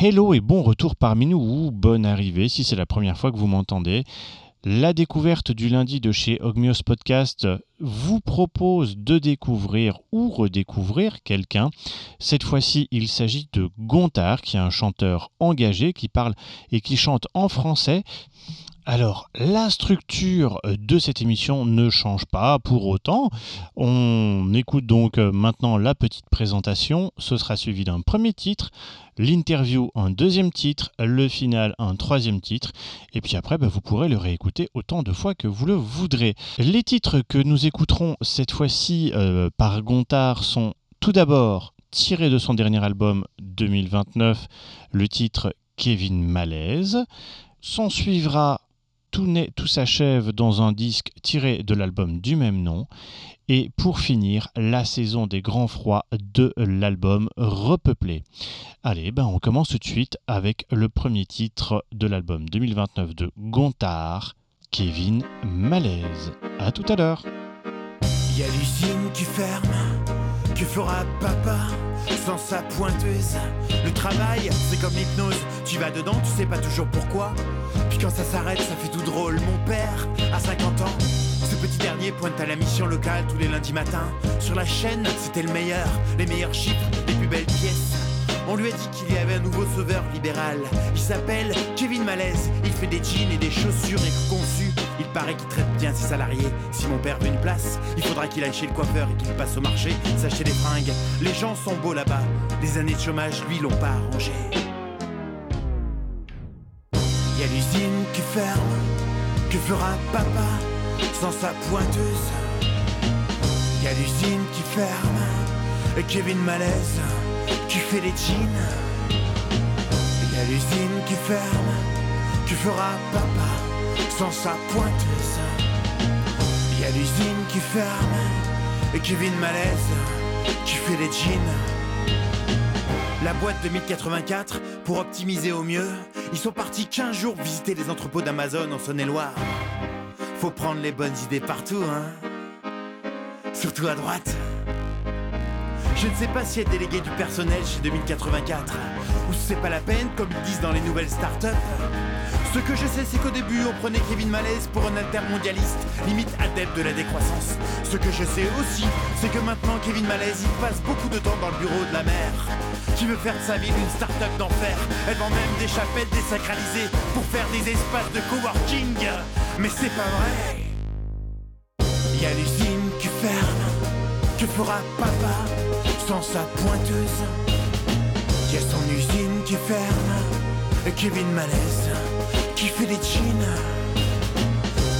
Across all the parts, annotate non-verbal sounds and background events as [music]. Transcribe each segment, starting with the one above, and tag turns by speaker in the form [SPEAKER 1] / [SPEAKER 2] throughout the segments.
[SPEAKER 1] Hello et bon retour parmi nous ou bonne arrivée si c'est la première fois que vous m'entendez. La découverte du lundi de chez Ogmios Podcast vous propose de découvrir ou redécouvrir quelqu'un. Cette fois-ci, il s'agit de Gontard, qui est un chanteur engagé qui parle et qui chante en français. Alors, la structure de cette émission ne change pas pour autant. On écoute donc maintenant la petite présentation. Ce sera suivi d'un premier titre, l'interview un deuxième titre, le final un troisième titre. Et puis après, bah, vous pourrez le réécouter autant de fois que vous le voudrez. Les titres que nous écouterons cette fois-ci euh, par Gontard sont tout d'abord tirés de son dernier album 2029, le titre Kevin Malaise. S'en suivra tout, tout s'achève dans un disque tiré de l'album du même nom. Et pour finir, la saison des grands froids de l'album Repeuplé. Allez, ben on commence tout de suite avec le premier titre de l'album 2029 de Gontard, Kevin Malaise. A tout à l'heure.
[SPEAKER 2] Que fera papa sans sa pointeuse Le travail, c'est comme l'hypnose, tu vas dedans, tu sais pas toujours pourquoi. Puis quand ça s'arrête, ça fait tout drôle. Mon père, à 50 ans, ce petit dernier pointe à la mission locale tous les lundis matins. Sur la chaîne, c'était le meilleur, les meilleurs chiffres, les plus belles pièces. On lui a dit qu'il y avait un nouveau sauveur libéral. Il s'appelle Kevin Malaise. Il fait des jeans et des chaussures conçus. Il paraît qu'il traite bien ses salariés. Si mon père veut une place, il faudra qu'il aille chez le coiffeur et qu'il passe au marché, s'acheter des fringues. Les gens sont beaux là-bas. Les années de chômage, lui, l'ont pas arrangé. Y a l'usine qui ferme. Que fera papa sans sa pointeuse? Y a l'usine qui ferme. Et Kevin Malaise qui fait les jeans. Y a l'usine qui ferme. Que fera papa sans sa pointeuse Y a l'usine qui ferme. Et Kevin Malaise qui fait les jeans. La boîte de 1084, pour optimiser au mieux, ils sont partis 15 jours visiter les entrepôts d'Amazon en Saône-et-Loire. Faut prendre les bonnes idées partout, hein. Surtout à droite. Je ne sais pas si être délégué du personnel chez 2084 ou si c'est pas la peine, comme ils disent dans les nouvelles startups. Ce que je sais, c'est qu'au début, on prenait Kevin Malaise pour un altermondialiste, limite adepte de la décroissance. Ce que je sais aussi, c'est que maintenant, Kevin Malaise, il passe beaucoup de temps dans le bureau de la mère, qui veut faire de sa ville une start-up d'enfer. Elle vend même des chapelles désacralisées pour faire des espaces de coworking. Mais c'est pas vrai. Il y a l'usine qui ferme. Que fera papa? Sans sa pointeuse y a son usine qui ferme. Et Kevin Malaise qui fait des jeans.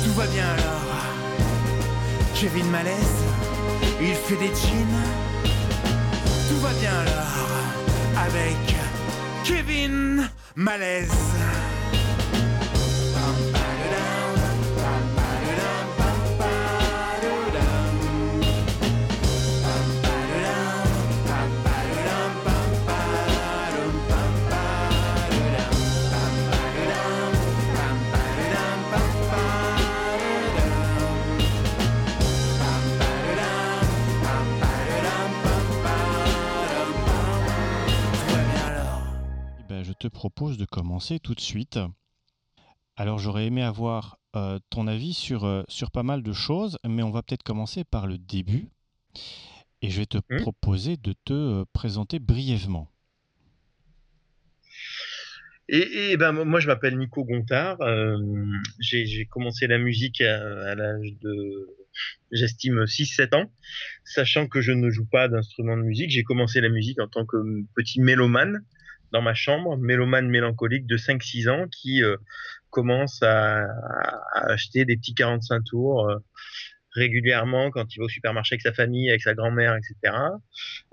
[SPEAKER 2] Tout va bien alors. Kevin Malaise, il fait des jeans. Tout va bien alors avec Kevin Malaise.
[SPEAKER 1] Te propose de commencer tout de suite. Alors j'aurais aimé avoir euh, ton avis sur, euh, sur pas mal de choses, mais on va peut-être commencer par le début. Et je vais te
[SPEAKER 3] Mmh.
[SPEAKER 1] proposer de te euh, présenter brièvement.
[SPEAKER 3] Et, et ben moi je m'appelle Nico Gontard. euh, j'ai j'ai commencé la musique à, à l'âge de j'estime 6-7 ans, sachant que je ne joue pas d'instrument de musique. J'ai commencé la musique en tant que petit mélomane dans ma chambre, mélomane mélancolique de 5-6 ans qui euh, commence à, acheter des petits 45 tours euh, régulièrement quand il va au supermarché avec sa famille, avec sa grand-mère, etc.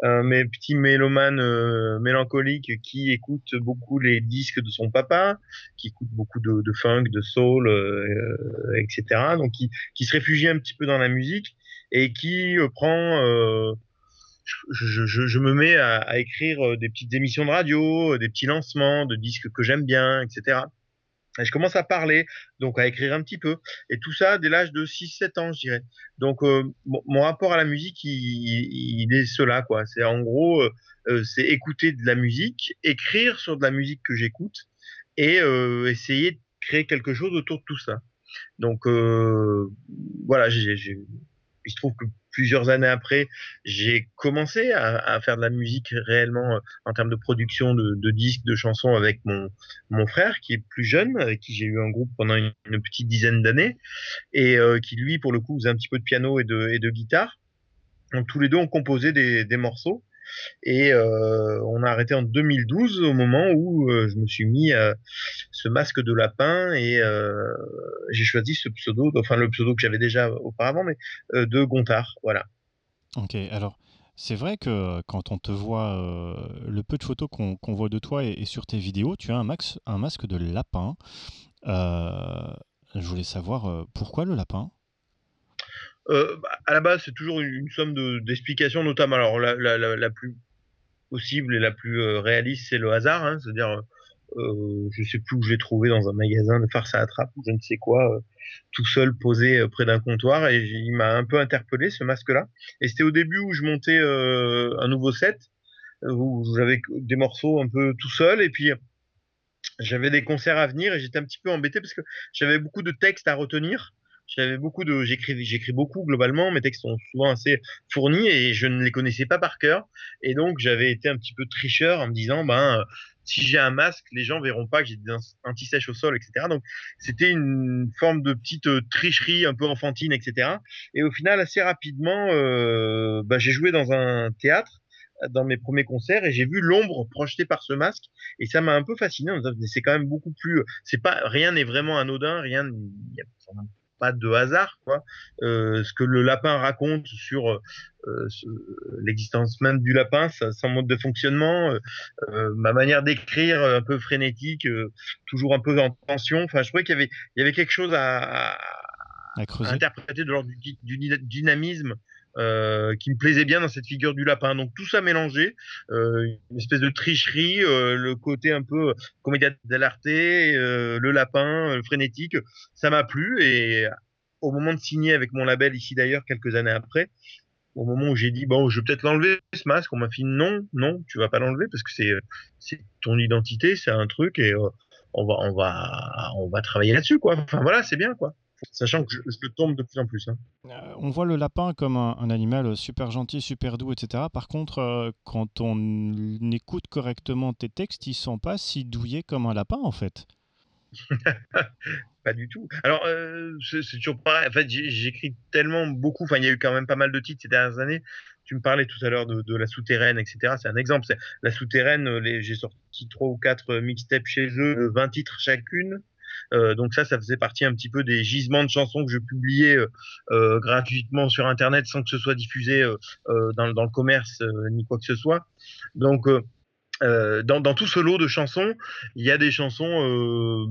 [SPEAKER 3] Euh, mais petit mélomane euh, mélancolique qui écoute beaucoup les disques de son papa, qui écoute beaucoup de, funk, de soul, euh, etc. Donc qui, se réfugie un petit peu dans la musique et qui prend je, me mets à, écrire des petites émissions de radio, des petits lancements de disques que j'aime bien, etc. Et je commence à parler, donc à écrire un petit peu. Et tout ça dès l'âge de 6-7 ans, je dirais. Donc euh, mon, rapport à la musique, il, est cela, quoi. C'est en gros, euh, euh, c'est écouter de la musique, écrire sur de la musique que j'écoute et essayer de créer quelque chose autour de tout ça. Donc voilà, il se trouve que plusieurs années après, j'ai commencé à, faire de la musique réellement euh, en termes de production de, disques, de chansons avec mon, frère qui est plus jeune, avec qui j'ai eu un groupe pendant une, petite dizaine d'années et euh, qui lui, pour le coup, faisait un petit peu de piano et de, guitare. Donc tous les deux ont composé des morceaux. Et euh, on a arrêté en 2012 au moment où euh, je me suis mis ce masque de lapin et euh, j'ai choisi ce pseudo, enfin le pseudo que j'avais déjà auparavant, mais de Gontard. Voilà.
[SPEAKER 1] Ok, alors c'est vrai que quand on te voit, le peu de photos qu'on voit de toi et, sur tes vidéos, tu as un masque de lapin. je voulais savoir pourquoi le lapin?
[SPEAKER 3] Euh, bah, à la base, c'est toujours une, somme d'explications, notamment. Alors, la, plus possible et la plus euh, réaliste, c'est le hasard. Hein, C'est-à-dire, euh, je sais plus où je l'ai trouvé dans un magasin de farce à attrape ou je ne sais quoi, euh, tout seul posé près d'un comptoir et il m'a un peu interpellé ce masque-là. Et c'était au début où je montais un nouveau set où j'avais des morceaux un peu tout seul et puis j'avais des concerts à venir et j'étais un petit peu embêté parce que j'avais beaucoup de textes à retenir j'avais beaucoup de, j'écris, j'écris beaucoup globalement. Mes textes sont souvent assez fournis et je ne les connaissais pas par cœur. Et donc j'avais été un petit peu tricheur en me disant, ben, si j'ai un masque, les gens verront pas que j'ai des anti-sèches au sol, etc. Donc c'était une forme de petite euh, tricherie un peu enfantine, etc. Et au final, assez rapidement, euh, ben, j'ai joué dans un théâtre dans mes premiers concerts et j'ai vu l'ombre projetée par ce masque et ça m'a un peu fasciné. C'est quand même beaucoup plus, c'est pas rien n'est vraiment anodin, rien, pas de hasard quoi. Euh, ce que le lapin raconte sur euh, l'existence même du lapin, son mode de fonctionnement, euh, ma manière d'écrire un peu frénétique, toujours un peu en tension. Enfin, je trouvais qu'il y avait il y avait quelque chose à, à, interpréter de l'ordre du, dynamisme euh, qui me plaisait bien dans cette figure du lapin. Donc tout ça mélangé, euh, une espèce de tricherie, euh, le côté un peu comédia dell'arte, le lapin, frénétique, ça m'a plu et au moment de signer avec mon label ici d'ailleurs quelques années après, au moment où j'ai dit bon je vais peut-être l'enlever ce masque, on m'a dit non non tu vas pas l'enlever parce que c'est c'est ton identité, c'est un truc et on va on va on va travailler là-dessus quoi. Enfin voilà c'est bien quoi sachant que je, je, tombe de plus en plus. Hein.
[SPEAKER 1] Euh, on voit le lapin comme un, animal super gentil, super doux, etc. Par contre, euh, quand on écoute correctement tes textes, ils sont pas si douillés comme un lapin, en fait. [laughs]
[SPEAKER 3] pas du tout. Alors, euh, c'est toujours pareil. En fait, j'écris tellement beaucoup. Enfin, il y a eu quand même pas mal de titres ces dernières années. Tu me parlais tout à l'heure de, de, la souterraine, etc. C'est un exemple. La souterraine, j'ai sorti trois ou quatre mixtapes chez eux, 20 titres chacune. Euh, donc ça, ça faisait partie un petit peu des gisements de chansons que je publiais euh, euh, gratuitement sur Internet sans que ce soit diffusé dans, le commerce ni quoi que ce soit. Donc dans, tout ce lot de chansons, il y a des chansons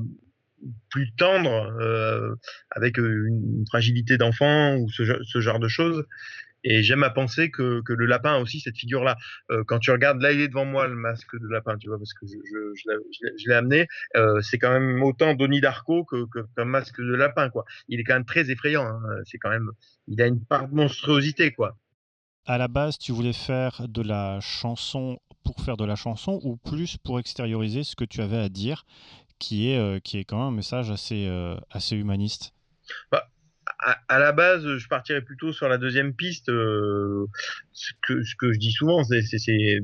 [SPEAKER 3] plus tendres, avec une fragilité d'enfant ou ce, genre de choses. Et j'aime à penser que, que, le lapin a aussi cette figure-là. Euh, quand tu regardes, là, il est devant moi, le masque de lapin, tu vois, parce que je, je, je l'ai amené. Euh, c'est quand même autant Donnie Darko que, qu'un masque de lapin, quoi. Il est quand même très effrayant. Hein. C'est quand même, il a une part de monstruosité, quoi.
[SPEAKER 1] À la base, tu voulais faire de la chanson pour faire de la chanson ou plus pour extérioriser ce que tu avais à dire, qui est, euh, qui est quand même un message assez, euh, assez humaniste?
[SPEAKER 3] Bah, à, la base, je partirais plutôt sur la deuxième piste. Euh, ce, que, ce que je dis souvent, c'est, c'est, c'est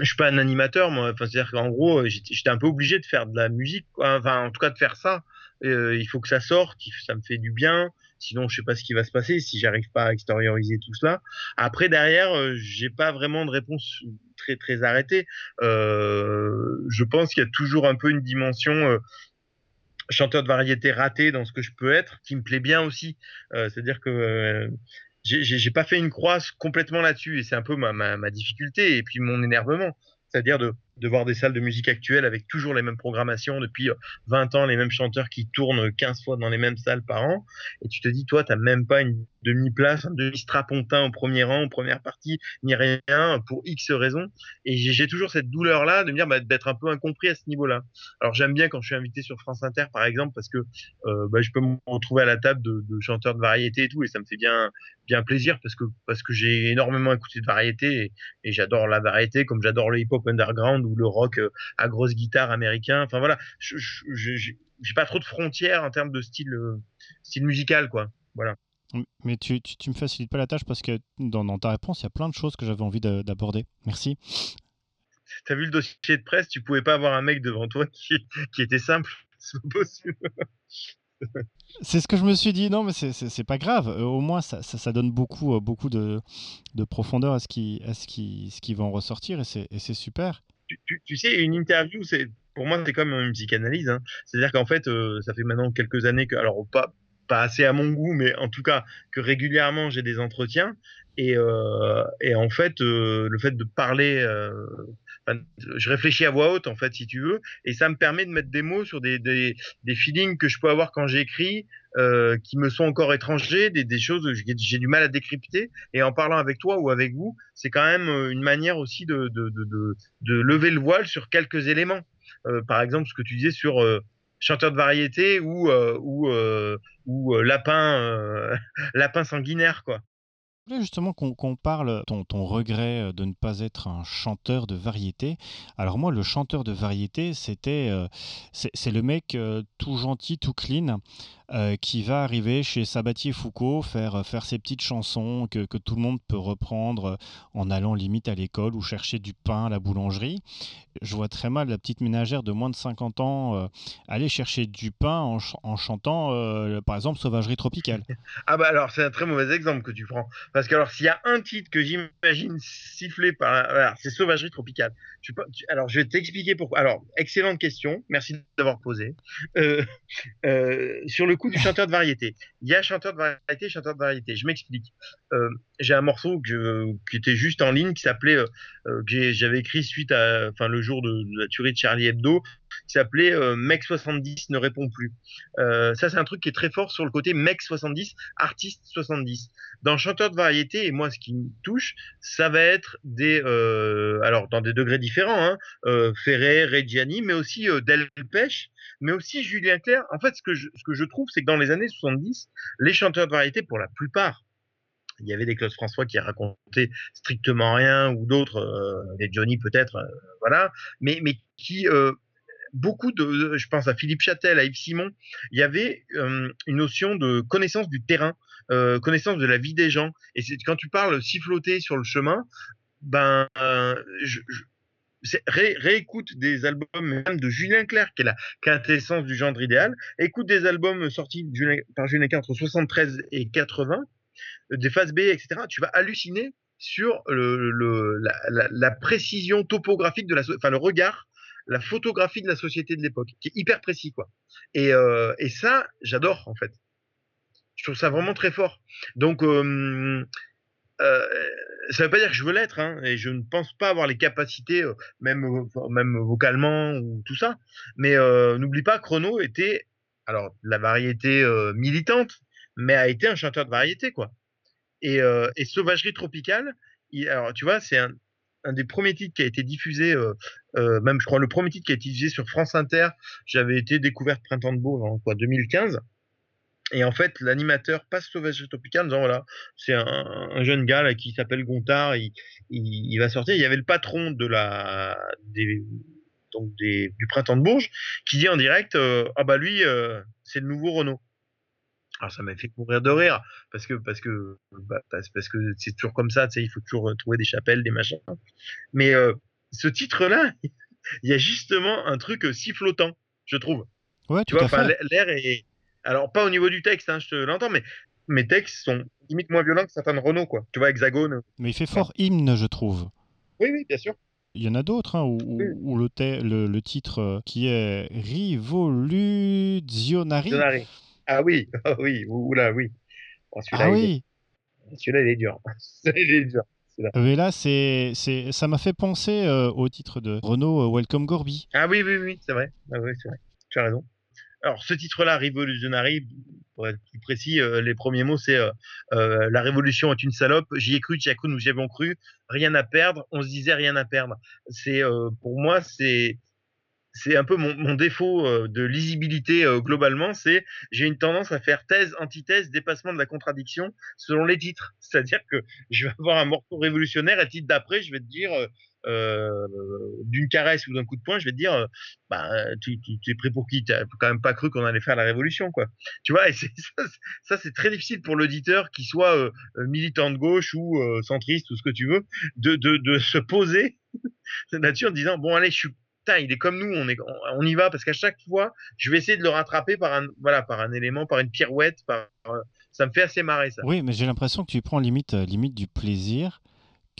[SPEAKER 3] je suis pas un animateur, moi. Enfin, c'est-à-dire qu'en gros, j'étais un peu obligé de faire de la musique, enfin, en tout cas, de faire ça. Euh, il faut que ça sorte, ça me fait du bien. Sinon, je sais pas ce qui va se passer si j'arrive pas à extérioriser tout cela. Après, derrière, euh, j'ai pas vraiment de réponse très très arrêtée. Euh, je pense qu'il y a toujours un peu une dimension euh, chanteur de variété raté dans ce que je peux être, qui me plaît bien aussi. Euh, C'est-à-dire que euh, j'ai pas fait une croix complètement là-dessus et c'est un peu ma, ma, ma, difficulté et puis mon énervement. C'est-à-dire de de voir des salles de musique actuelles avec toujours les mêmes programmations depuis 20 ans, les mêmes chanteurs qui tournent 15 fois dans les mêmes salles par an. Et tu te dis, toi, t'as même pas une demi-place, un demi-strapontin au premier rang, en première partie, ni rien pour X raisons. Et j'ai toujours cette douleur-là de me dire bah, d'être un peu incompris à ce niveau-là. Alors j'aime bien quand je suis invité sur France Inter, par exemple, parce que euh, bah, je peux me retrouver à la table de, chanteurs de variété et tout, et ça me fait bien, bien plaisir parce que parce que j'ai énormément écouté de variété et j'adore la variété, comme j'adore le hip-hop underground ou le rock euh, à grosse guitare américain. Enfin voilà, j'ai pas trop de frontières en termes de style, euh, style musical, quoi. Voilà.
[SPEAKER 1] Mais tu, tu, tu, me facilites pas la tâche parce que dans, dans ta réponse, il y a plein de choses que j'avais envie d'aborder. Merci.
[SPEAKER 3] T'as vu le dossier de presse, tu pouvais pas avoir un mec devant toi qui, qui était simple. [laughs] C'est possible.
[SPEAKER 1] C'est ce que je me suis dit. Non, mais c'est pas grave. Euh, au moins, ça, ça, donne beaucoup, beaucoup de, de, profondeur à ce qui, à ce qui, ce qui va en ressortir et c'est super.
[SPEAKER 3] Tu, sais, une interview, c'est pour moi, c'est comme une psychanalyse. Hein. C'est-à-dire qu'en fait, euh, ça fait maintenant quelques années que, alors pas, pas assez à mon goût, mais en tout cas que régulièrement j'ai des entretiens. Et, euh, et en fait, euh, le fait de parler, euh, je réfléchis à voix haute, en fait, si tu veux, et ça me permet de mettre des mots sur des, des, des feelings que je peux avoir quand j'écris, euh, qui me sont encore étrangers, des, des choses que j'ai du mal à décrypter. Et en parlant avec toi ou avec vous, c'est quand même euh, une manière aussi de, de, de, de, lever le voile sur quelques éléments. Euh, par exemple, ce que tu disais sur chanteur de variété ou ou ou lapin [laughs] lapin sanguinaire quoi
[SPEAKER 1] justement qu'on parle ton, ton regret euh, de ne pas être un chanteur de variété. Alors moi, le chanteur de variété, c'était euh, c'est le mec euh, tout gentil, tout clean, euh, qui va arriver chez Sabatier Foucault faire, euh, faire ses petites chansons que, que, tout le monde peut reprendre euh, en allant limite à l'école ou chercher du pain à la boulangerie. Je vois très mal la petite ménagère de moins de 50 ans aller chercher du pain en, ch en chantant, par exemple, Sauvagerie tropicale. [laughs]
[SPEAKER 3] Ah bah alors c'est un très mauvais exemple que tu prends. Parce que alors s'il y a un titre que j'imagine sifflé par... c'est Sauvagerie tropicale. Alors je vais t'expliquer pourquoi. Alors, excellente question. Merci d'avoir posé. Sur le coup du chanteur de variété. Il y a chanteur de variété, chanteur de variété. Je m'explique. Euh, j'ai un morceau qui était juste en ligne qui s'appelait, euh, euh que j'avais écrit suite à, enfin le jour de, de, la tuerie de Charlie Hebdo, qui s'appelait euh, Mec 70 ne répond plus. Euh, ça c'est un truc qui est très fort sur le côté Mec 70, artiste 70. Dans chanteur de variété, et moi ce qui me touche, ça va être des, euh, alors dans des degrés différents, hein, euh, Ferré, Reggiani, mais aussi Delpech, mais aussi Julien Clerc. En fait, ce que je, trouve, c'est que dans les années 70, les chanteurs de variété, pour la plupart, il y avait des Claude François qui racontaient strictement rien ou d'autres, euh, des Johnny peut-être, voilà, mais qui beaucoup de, je pense à Philippe Châtel, à Yves Simon, il y avait euh, une notion de connaissance du terrain, euh, connaissance de la vie des gens. Et quand tu parles siffloter sur le chemin, ben, euh, réécoute des albums même de Julien Clerc, qui est la quintessence du genre idéal. Écoute des albums sortis par Julien Clerc entre 73 et 80, des phases B, etc. Tu vas halluciner sur la, la, précision topographique de la, enfin le regard, la photographie de la société de l'époque, qui est hyper précis quoi. Et, euh, ça, j'adore en fait. Je trouve ça vraiment très fort. Donc euh, euh, ça veut pas dire que je veux l'être, hein, et je ne pense pas avoir les capacités, euh, même vocalement ou tout ça. Mais euh, n'oublie pas, Chrono était alors la variété militante, mais a été un chanteur de variété, quoi. Et, Sauvagerie tropicale, alors tu vois, c'est un, un, des premiers titres qui a été diffusé, euh, euh, même je crois le premier titre qui a été diffusé sur France Inter. J'avais été découverte Printemps de Bourges en quoi 2015. Et en fait, l'animateur passe Sauvagerie tropicale en disant voilà, c'est un, un, jeune gars qui s'appelle Gontard, il, va sortir. Il y avait le patron du Printemps de Bourges qui dit en direct euh, ah bah lui c'est le nouveau Renault. Alors ça m'a fait mourir de rire parce que parce que bah, parce, que c'est toujours comme ça, tu sais, il faut toujours trouver des chapelles, des machins. Mais euh, ce titre-là, [laughs] il y a justement un truc si flottant, je trouve.
[SPEAKER 1] Ouais,
[SPEAKER 3] tu vois, enfin l'air est alors pas au niveau du texte, hein, je te l'entends, mais mes textes sont limite moins violents que certains de Renault, quoi. Tu vois, Hexagone.
[SPEAKER 1] Mais il fait fort ouais. hymne, je trouve.
[SPEAKER 3] Oui, oui, bien sûr.
[SPEAKER 1] Il y en a d'autres hein, où, oui. où le, le, le, titre qui est Rivoluzionari.
[SPEAKER 3] Ah oui, oh [laughs] oui, oula, oui.
[SPEAKER 1] Oh, ah oui. [laughs]
[SPEAKER 3] Celui-là, il est dur. [laughs] il est dur. là.
[SPEAKER 1] Mais là, c'est, c'est, ça m'a fait penser au titre de Renault Welcome Gorby.
[SPEAKER 3] Ah oui, oui, oui, c'est vrai. Ah, oui, c'est vrai. Tu as raison. Alors, ce titre-là, Revolutionary, pour être plus précis, les premiers mots, c'est La révolution est une salope, j'y ai cru, cru, nous y avons cru, rien à perdre, on se disait rien à perdre. C'est, pour moi, c'est, c'est un peu mon, défaut euh, de lisibilité euh, globalement, c'est j'ai une tendance à faire thèse, antithèse, dépassement de la contradiction selon les titres. [laughs] C'est-à-dire que je vais avoir un morceau révolutionnaire et titre d'après, je vais te dire euh, d'une caresse ou d'un coup de poing, je vais te dire bah tu, tu, es pris pour qui? T'as quand même pas cru qu'on allait faire la révolution, quoi. Tu vois, et [laughs] ça, c'est très difficile pour l'auditeur qui soit militant de gauche ou centriste ou ce que tu veux, de, de, de se poser [laughs] là-dessus en disant bon allez, je suis il est comme nous, on, est, on y va parce qu'à chaque fois, je vais essayer de le rattraper par un, voilà, par un élément, par une pirouette, par, ça me fait assez marrer ça.
[SPEAKER 1] Oui, mais j'ai l'impression que tu prends limite, euh, limite du plaisir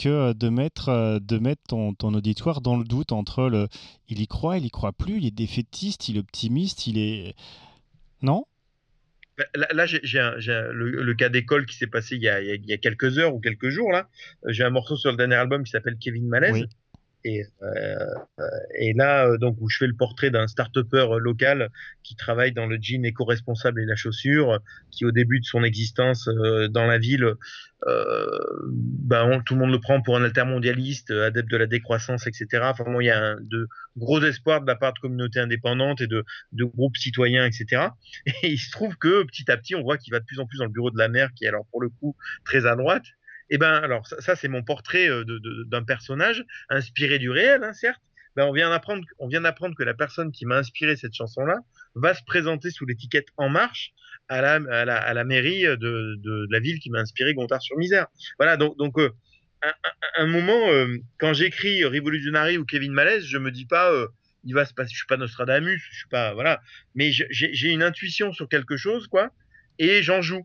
[SPEAKER 1] que euh, de mettre, euh, de mettre ton, ton, auditoire dans le doute entre le il y croit, il y croit plus, il est défaitiste, il est optimiste, il est. Non?
[SPEAKER 3] Là, j'ai le, cas d'école qui s'est passé il y, a, il y, a, quelques heures ou quelques jours. là. J'ai un morceau sur le dernier album qui s'appelle Kevin Malaise. Et, euh, et là, euh, donc, où je fais le portrait d'un start-upper local qui travaille dans le jean éco-responsable et la chaussure, qui au début de son existence euh, dans la ville, ben, tout le monde le prend pour un altermondialiste, adepte de la décroissance, etc. Enfin, il y a de gros espoirs de la part de communautés indépendantes et de, de groupes citoyens, etc. Et il se trouve que petit à petit, on voit qu'il va de plus en plus dans le bureau de la maire, qui est alors pour le coup très à droite. Eh ben, alors ça, c'est mon portrait euh, d'un personnage inspiré du réel, hein, certes. Ben, on vient d'apprendre, on vient d'apprendre que la personne qui m'a inspiré cette chanson-là va se présenter sous l'étiquette En Marche à la, mairie de, de, la ville qui m'a inspiré Gontard-sur-Misère. Voilà, donc, euh, un, moment, euh, quand j'écris Révolutionary ou Kevin Malaise, je me dis pas, il va se passer, je suis pas Nostradamus, je suis pas, voilà, mais j'ai une intuition sur quelque chose, quoi, et j'en joue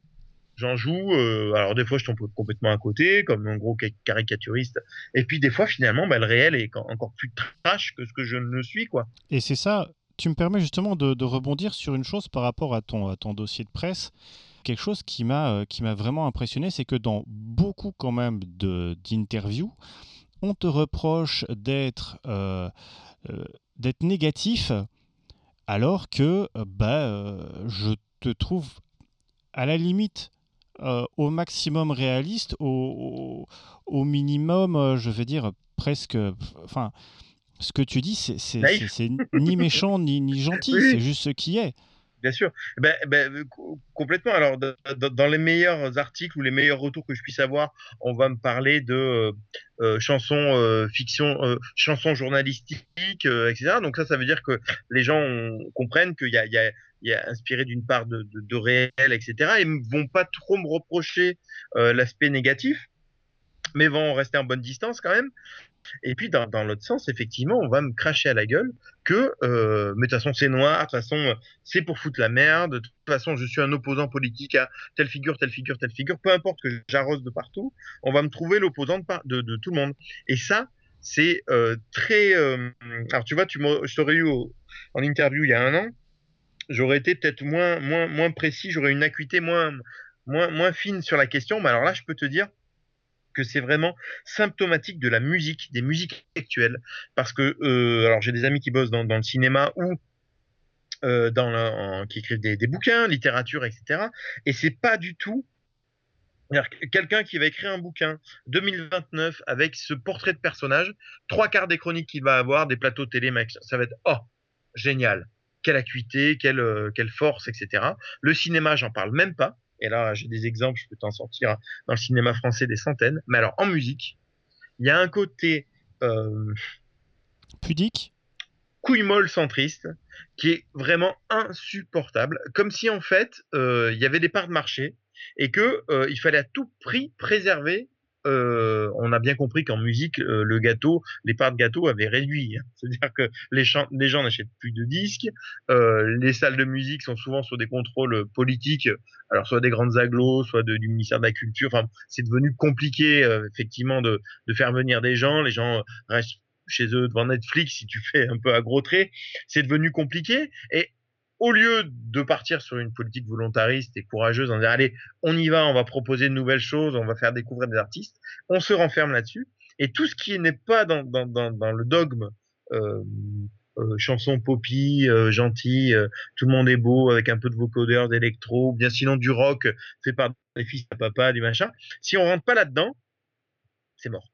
[SPEAKER 3] j'en joue. Euh, alors des fois, je tombe complètement à côté, comme un gros caricaturiste. Et puis des fois, finalement, bah, le réel est encore plus trash que ce que je ne suis, quoi.
[SPEAKER 1] Et c'est ça. Tu me permets justement de, rebondir sur une chose par rapport à ton, ton dossier de presse. Quelque chose qui m'a euh, qui vraiment impressionné, c'est que dans beaucoup quand même d'interviews, on te reproche d'être euh, d'être négatif, alors que bah, je te trouve à la limite euh, au maximum réaliste, au, au, minimum, euh, je veux dire, presque. Enfin, ce que tu dis, c'est ni méchant ni, ni gentil, c'est juste ce qui est.
[SPEAKER 3] Bien sûr. Ben, ben, complètement. Alors, dans les meilleurs articles ou les meilleurs retours que je puisse avoir, on va me parler de euh, chansons fiction, chansons journalistiques, etc. Donc ça, ça veut dire que les gens comprennent qu'il y a inspiré d'une part de, de, réel, etc. Et vont pas trop me reprocher euh, l'aspect négatif, mais vont rester en bonne distance quand même. Et puis dans, l'autre sens, effectivement, on va me cracher à la gueule que, euh, mais de toute façon c'est noir, de toute façon c'est pour foutre la merde, de toute façon je suis un opposant politique à telle figure, telle figure, telle figure, peu importe que j'arrose de partout, on va me trouver l'opposant de, tout le monde. Et ça, c'est euh, très... Alors tu vois, tu je t'aurais eu en interview il y a un an, j'aurais été peut-être moins, moins, moins précis, j'aurais une acuité moins, moins, moins fine sur la question. Mais alors là, je peux te dire que c'est vraiment symptomatique de la musique, des musiques actuelles. Parce que, euh, alors j'ai des amis qui bossent dans, le cinéma ou euh, dans qui écrivent des, des, bouquins, littérature, etc. Et c'est pas du tout quelqu'un qui va écrire un bouquin 2029 avec ce portrait de personnage, trois quarts des chroniques qu'il va avoir, des plateaux télé, ça va être oh génial quelle acuité, quelle, euh, quelle force, etc. Le cinéma, j'en parle même pas. Et là, j'ai des exemples, je peux t'en sortir dans le cinéma français des centaines. Mais alors, en musique, il y a un côté euh,
[SPEAKER 1] pudique,
[SPEAKER 3] couille molle centriste, qui est vraiment insupportable. Comme si en fait, euh, il y avait des parts de marché et que il fallait à tout prix préserver euh, on a bien compris qu'en musique, euh, le gâteau, les parts de gâteau avaient réduit. Hein. [laughs] C'est-à-dire que les, gens n'achètent plus de disques, euh, les salles de musique sont souvent sur des contrôles politiques, alors soit des grandes agglos, soit du ministère de la Culture. C'est devenu compliqué effectivement de, de, faire venir des gens. Les gens restent chez eux devant Netflix si tu fais un peu à gros traits. C'est devenu compliqué et au lieu de partir sur une politique volontariste et courageuse en disant allez, on y va, on va proposer de nouvelles choses, on va faire découvrir des artistes, on se renferme là-dessus. Et tout ce qui n'est pas dans, dans, dans, dans, le dogme euh, euh, chanson poppy, euh, gentil, euh, tout le monde est beau avec un peu de vocodeur, d'électro, bien sinon du rock fait par les fils à papa, du machin. Si on rentre pas là-dedans, c'est mort.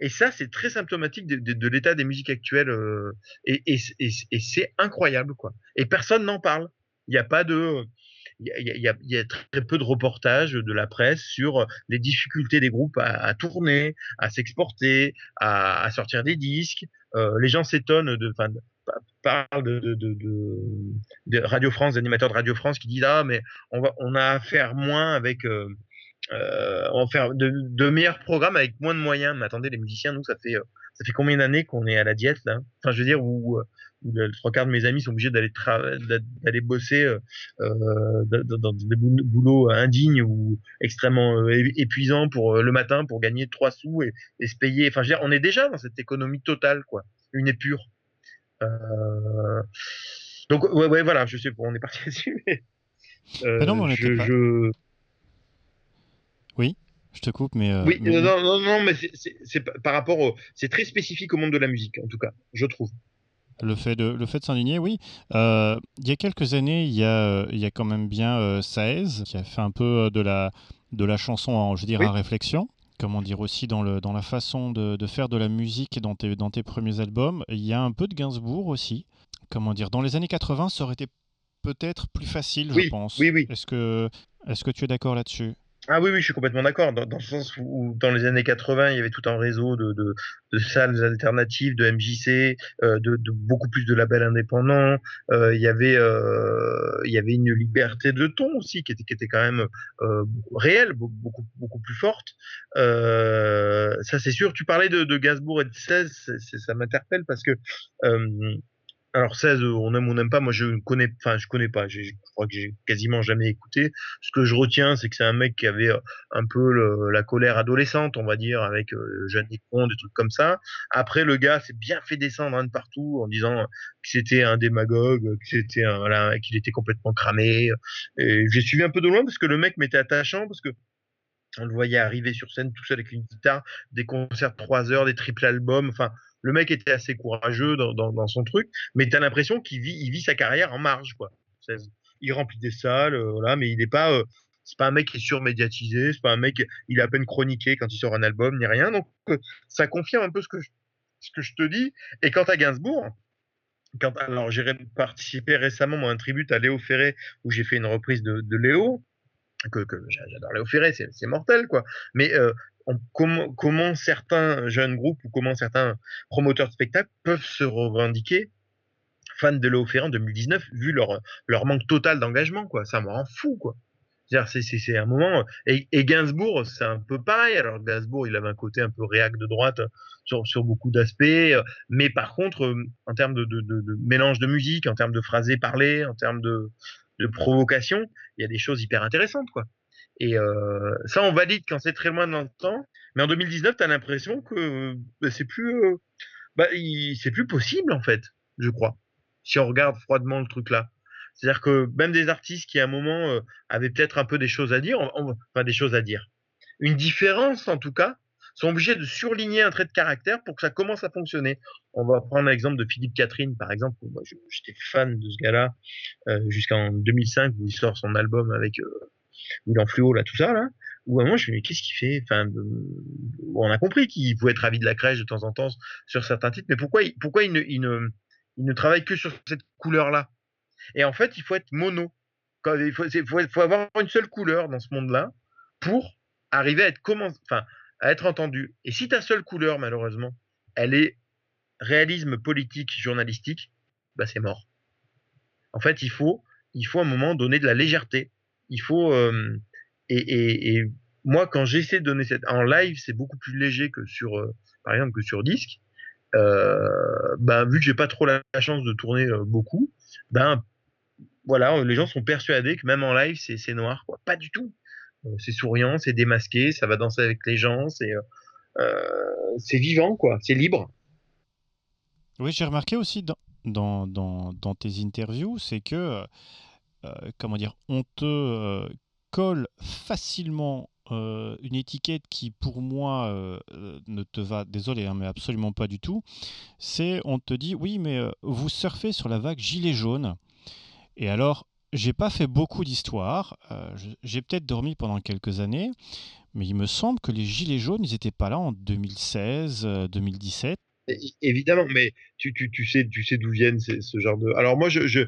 [SPEAKER 3] Et ça, c'est très symptomatique de, l'état des musiques actuelles euh, et, et, et, c'est incroyable quoi. Et personne n'en parle. Il n'y a pas de il y, a, y, y a, très peu de reportages de la presse sur les difficultés des groupes à, à tourner, à s'exporter, à, à, sortir des disques. Euh, les gens s'étonnent de, enfin, parlent de, de, de, de, Radio France, d'animateurs de Radio France qui disent ah mais on va, on a à faire moins avec euh, euh, on va faire de, de, meilleurs programmes avec moins de moyens. Mais attendez, les musiciens, nous, ça fait, ça fait combien d'années qu'on est à la diète là? Enfin, je veux dire, où, où le trois quarts de mes amis sont obligés d'aller d'aller bosser euh, dans, dans, des boulots indignes ou extrêmement euh, épuisants pour euh, le matin pour gagner trois sous et, et, se payer. Enfin, je veux dire, on est déjà dans cette économie totale, quoi, une épure. Euh... Donc, ouais, ouais, voilà, je sais pas, on est parti [laughs] là-dessus. Mais,
[SPEAKER 1] euh, non, mais on je, pas... je... Je te coupe, mais. Euh,
[SPEAKER 3] oui, mais... non, non, non, mais c'est par rapport au. C'est très spécifique au monde de la musique, en tout cas, je trouve.
[SPEAKER 1] Le fait de, le fait de s'indigner, oui. Euh, il y a quelques années, il y a, il y a quand même bien euh, Saez, qui a fait un peu de la, de la chanson, en, je veux dire, oui. à réflexion. Comment dire aussi dans, le, dans la façon de, de faire de la musique dans tes, dans tes premiers albums. Il y a un peu de Gainsbourg aussi. Comment dire Dans les années 80, ça aurait été peut-être plus facile,
[SPEAKER 3] oui,
[SPEAKER 1] je pense.
[SPEAKER 3] Oui, oui.
[SPEAKER 1] Est-ce que, est-ce que tu es d'accord là-dessus?
[SPEAKER 3] Ah oui, oui, je suis complètement d'accord. Dans, le sens où, dans les années 80, il y avait tout un réseau de, de, de salles alternatives, de MJC, euh, de, de, beaucoup plus de labels indépendants. Euh, il y avait, euh, il y avait une liberté de ton aussi qui était, qui était quand même euh, réelle, beaucoup, beaucoup plus forte. Euh, ça, c'est sûr. Tu parlais de, de Gainsbourg et de 16, ça m'interpelle parce que euh, alors 16, on aime ou on n'aime pas. Moi, je connais, enfin, je connais pas. Je crois que j'ai quasiment jamais écouté. Ce que je retiens, c'est que c'est un mec qui avait euh, un peu la colère adolescente, on va dire, avec euh, Jeanne des trucs comme ça. Après, le gars s'est bien fait descendre de partout en disant que c'était un démagogue, que c'était un, qu'il était complètement cramé. Et j'ai suivi un peu de loin parce que le mec m'était attachant parce que on le voyait arriver sur scène tout seul avec une guitare, des concerts de trois heures, des triples albums. Enfin, le mec était assez courageux dans, son truc, mais t'as l'impression qu'il vit, sa carrière en marge, quoi. Il remplit des salles, euh, voilà, mais il n'est pas, euh, c'est pas un mec qui est surmédiatisé, c'est pas un mec, il est à peine chroniqué quand il sort un album, ni rien. Donc, euh, ça confirme un peu ce que je, te dis. Et quant à Gainsbourg, quand, alors j'ai participé récemment à un tribut à Léo Ferré où j'ai fait une reprise de Léo que, que j'adore Léo Ferré, c'est mortel quoi. Mais euh, comment, certains jeunes groupes ou comment certains promoteurs de spectacles peuvent se revendiquer fans de Léo Ferré en 2019 vu leur leur manque total d'engagement quoi. Ça me rend fou quoi. C'est un moment. Et, et Gainsbourg, c'est un peu pareil. Alors Gainsbourg, il avait un côté un peu réac de droite sur, sur beaucoup d'aspects. Mais par contre, en termes de, mélange de musique, en termes de phrasé parlé, en termes de, de provocation, il y a des choses hyper intéressantes, quoi. Et euh, ça, on valide quand c'est très loin dans le temps. Mais en 2019, tu as l'impression que bah, c'est plus, euh, bah, c'est plus possible en fait, je crois. Si on regarde froidement le truc là, c'est-à-dire que même des artistes qui à un moment euh, avaient peut-être un peu des choses à dire, enfin des choses à dire, une différence en tout cas, sont obligés de surligner un trait de caractère pour que ça commence à fonctionner. On va prendre l'exemple de Philippe Catherine, par exemple. Moi, j'étais fan de ce gars-là euh, jusqu'en 2005 où il sort son album avec euh, William Fluo, là, tout ça, là. Où à un moment, je me dis, qu'est-ce qu'il fait? Enfin, euh, on a compris qu'il pouvait être ravi de la crèche de temps en temps sur certains titres, mais pourquoi, il, pourquoi il ne, il il travaille que sur cette couleur-là? Et en fait, il faut être mono. Il faut, il il faut avoir une seule couleur dans ce monde-là pour arriver à être comment, enfin, à être entendu. Et si ta seule couleur, malheureusement, elle est réalisme politique, journalistique, bah c'est mort. En fait, il faut, il faut à un moment donner de la légèreté. Il faut euh, et, et, moi, quand j'essaie de donner cette en live, c'est beaucoup plus léger que sur, euh, par exemple, que sur disque. Euh, ben vu que j'ai pas trop la, chance de tourner euh, beaucoup, ben voilà, les gens sont persuadés que même en live, c'est noir, quoi. Pas du tout c'est souriant, c'est démasqué, ça va danser avec les gens, c'est euh, c'est vivant, quoi, c'est libre.
[SPEAKER 1] Oui, j'ai remarqué aussi dans, dans, dans, tes interviews, c'est que, euh, comment dire, on te euh, colle facilement euh, une étiquette qui pour moi euh, euh, ne te va, désolé, hein, mais absolument pas du tout, c'est on te dit oui mais euh, vous surfez sur la vague gilet jaune. Et alors, j'ai pas fait beaucoup d'histoire, euh, j'ai peut-être dormi pendant quelques années, mais il me semble que les gilets jaunes, ils n'étaient pas là en 2016, euh, 2017.
[SPEAKER 3] É- Évidemment, mais tu, tu, sais, tu sais d'où viennent ce genre de. Alors moi, je, je,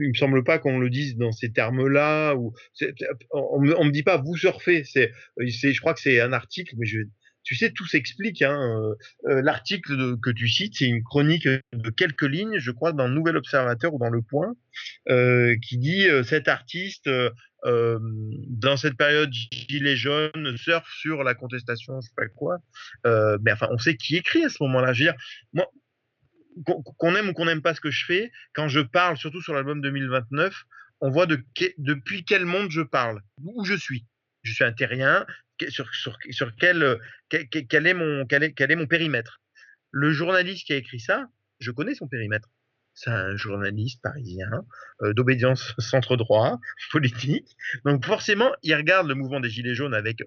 [SPEAKER 3] il me semble pas qu'on le dise dans ces termes-là. Ou on, on me dit pas vous surfez. C'est, c'est, je crois que c'est un article, mais je, tu sais, tout s'explique. Hein. Euh, euh, L'article que tu cites, c'est une chronique de quelques lignes, je crois, dans le Nouvel Observateur ou dans Le Point, euh, qui dit cet artiste. dans cette période gilet jaune surfe sur la contestation, je sais pas quoi. Mais enfin, on sait qui écrit à ce moment-là. Je veux dire, moi, qu'on aime ou qu'on n'aime pas ce que je fais, quand je parle, surtout sur l'album 2029, on voit de depuis quel monde je parle, où je suis. Je suis un terrien, sur, quel, euh, quel, est mon, quel, est, quel est mon périmètre? Le journaliste qui a écrit ça, je connais son périmètre. C'est un journaliste parisien euh, d'obédience [laughs] centre droit politique. Donc forcément, il regarde le mouvement des Gilets jaunes avec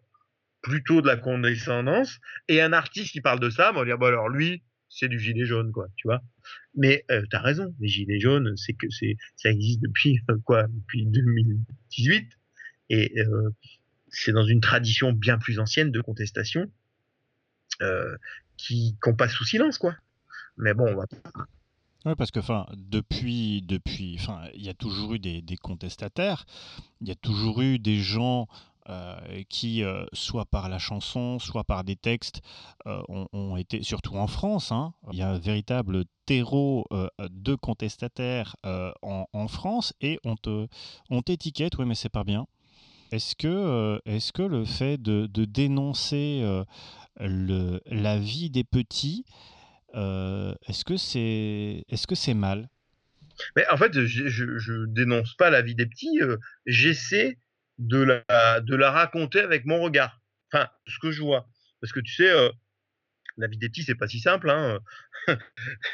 [SPEAKER 3] plutôt de la condescendance. Et un artiste qui parle de ça, on va dire, bon alors lui, c'est du gilet jaune, quoi, tu vois. Mais euh, t'as raison, les gilets jaunes, c'est que c'est ça existe depuis euh, quoi, depuis 2018, et c'est dans une tradition bien plus ancienne de contestation euh, qui qu'on passe sous silence, quoi. Mais bon, on va
[SPEAKER 1] Oui, parce que enfin, depuis, depuis, enfin, il y a toujours eu des, contestataires, il y a toujours eu des gens euh, qui, euh, soit par la chanson, soit par des textes, ont, été, surtout en France, hein, il y a un véritable terreau de contestataires en, France et on te, on t'étiquette, oui, mais c'est pas bien. Est-ce que, euh, est-ce que le fait de, dénoncer euh, la vie des petits, euh, est-ce que c'est que c'est mal?
[SPEAKER 3] Mais en fait, je, je, je dénonce pas la vie des petits. J'essaie de la, raconter avec mon regard. Enfin, ce que je vois. Parce que tu sais, la vie des petits, c'est pas si simple. Hein. [laughs]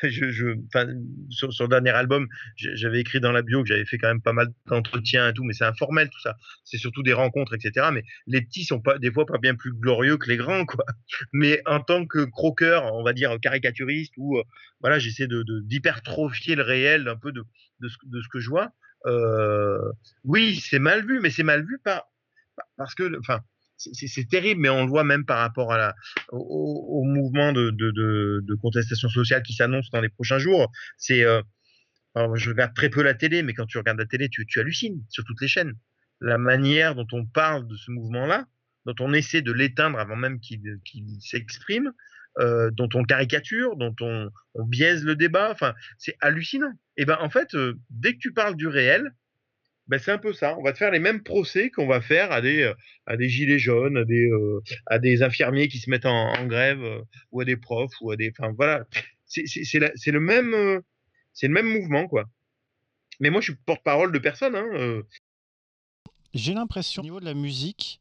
[SPEAKER 3] sur, sur le dernier album, j'avais écrit dans la bio que j'avais fait quand même pas mal d'entretiens et tout, mais c'est informel tout ça. C'est surtout des rencontres, etc. Mais les petits sont pas, des fois, pas bien plus glorieux que les grands, quoi. [laughs] Mais en tant que croqueur, on va dire caricaturiste, ou euh, voilà, j'essaie de d'hypertrophier le réel un peu de, de, ce, de ce que je vois. Euh, oui, c'est mal vu, mais c'est mal vu par, parce que, enfin, c'est- terrible, mais on le voit même par rapport au, mouvement de, contestation sociale qui s'annonce dans les prochains jours. C'est, euh, je regarde très peu la télé, mais quand tu regardes la télé, tu, hallucines sur toutes les chaînes. La manière dont on parle de ce mouvement-là, dont on essaie de l'éteindre avant même qu'il s'exprime, euh, dont on caricature, dont on, biaise le débat, enfin, c'est hallucinant. Et ben, en fait, euh, dès que tu parles du réel, ben c'est un peu ça. On va te faire les mêmes procès qu'on va faire à des, à des gilets jaunes, à des, euh, à des infirmiers qui se mettent en, grève, euh, ou à des profs, ou à des, enfin voilà. C'est, le même, euh, le même mouvement quoi. Mais moi, je suis porte-parole de personne. Hein.
[SPEAKER 1] J'ai l'impression au niveau de la musique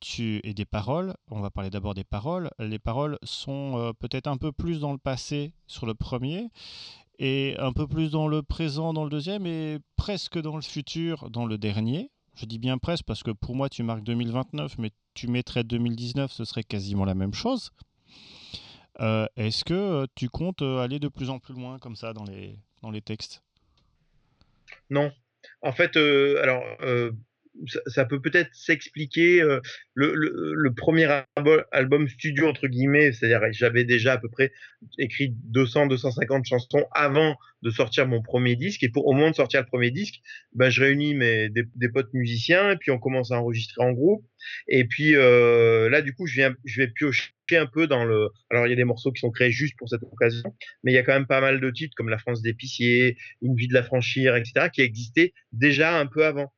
[SPEAKER 1] tu et des paroles, on va parler d'abord des paroles. Les paroles sont peut-être un peu plus dans le passé sur le premier et un peu plus dans le présent dans le deuxième et presque dans le futur dans le dernier. Je dis bien presque parce que pour moi tu marques 2029 mais tu mettrais 2019 ce serait quasiment la même chose. Euh, Est-ce que euh, tu comptes euh, aller de plus en plus loin comme ça dans les, dans les textes?
[SPEAKER 3] Non. En fait, alors, ça, peut peut-être s'expliquer. euh, le, premier album studio, entre guillemets, c'est-à-dire j'avais déjà à peu près écrit 200-250 chansons avant de sortir mon premier disque. Et pour au moment de sortir le premier disque, ben, je réunis mes, des, des potes musiciens et puis on commence à enregistrer en groupe. Et puis euh, là, du coup, je, viens, je vais piocher un peu dans le. Alors, il y a des morceaux qui sont créés juste pour cette occasion, mais il y a quand même pas mal de titres comme La France d'épicier, Une vie de la franchir, etc., qui existaient déjà un peu avant.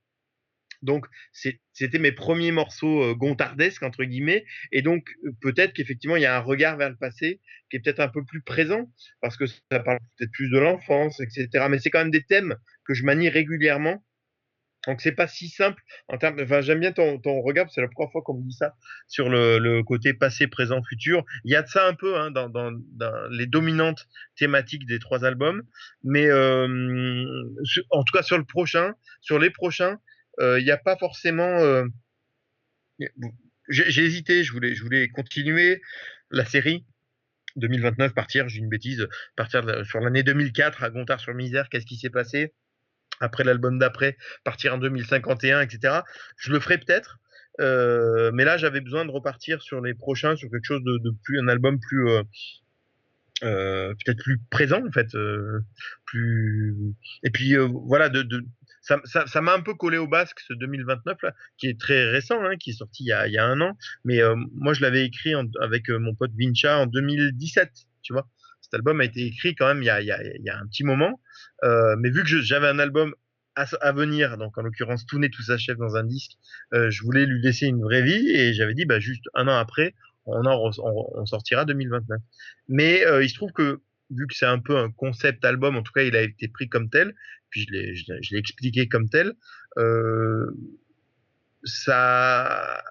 [SPEAKER 3] Donc, c'était mes premiers morceaux euh, gontardesques, entre guillemets. Et donc, euh, peut-être qu'effectivement, il y a un regard vers le passé qui est peut-être un peu plus présent, parce que ça parle peut-être plus de l'enfance, etc. Mais c'est quand même des thèmes que je manie régulièrement Donc c'est pas si simple en termes. Enfin, j'aime bien ton, ton regard. C'est la première fois qu'on me dit ça sur le, côté passé, présent, futur. Il y a de ça un peu hein, dans, les dominantes thématiques des trois albums. Mais euh, en tout cas sur le prochain, sur les prochains, il n'y a pas forcément. Euh, j'ai hésité. Je voulais, je voulais continuer la série. 2029 partir, j'ai une bêtise, partir sur l'année 2004 à Gontard sur Misère, qu'est-ce qui s'est passé? Après l'album d'après, partir en 2051, etc. Je le ferai peut-être, euh, mais là j'avais besoin de repartir sur les prochains, sur quelque chose de, plus, un album plus, euh, euh, peut-être plus présent en fait, euh, plus. Et puis euh, voilà, de ça m'a un peu collé au basque ce 2029 là, qui est très récent, hein, qui est sorti il y a, un an. Mais euh, moi je l'avais écrit avec mon pote Vincha en 2017, tu vois. Cet album a été écrit quand même il y a, un petit moment. Euh, mais vu que j'avais un album à, venir, donc en l'occurrence tout né, tout s'achève dans un disque, euh, je voulais lui laisser une vraie vie et j'avais dit bah juste un an après, on on, sortira 2029. Mais euh, il se trouve que vu que c'est un peu un concept album, en tout cas il a été pris comme tel, puis je l'ai expliqué comme tel, euh, ça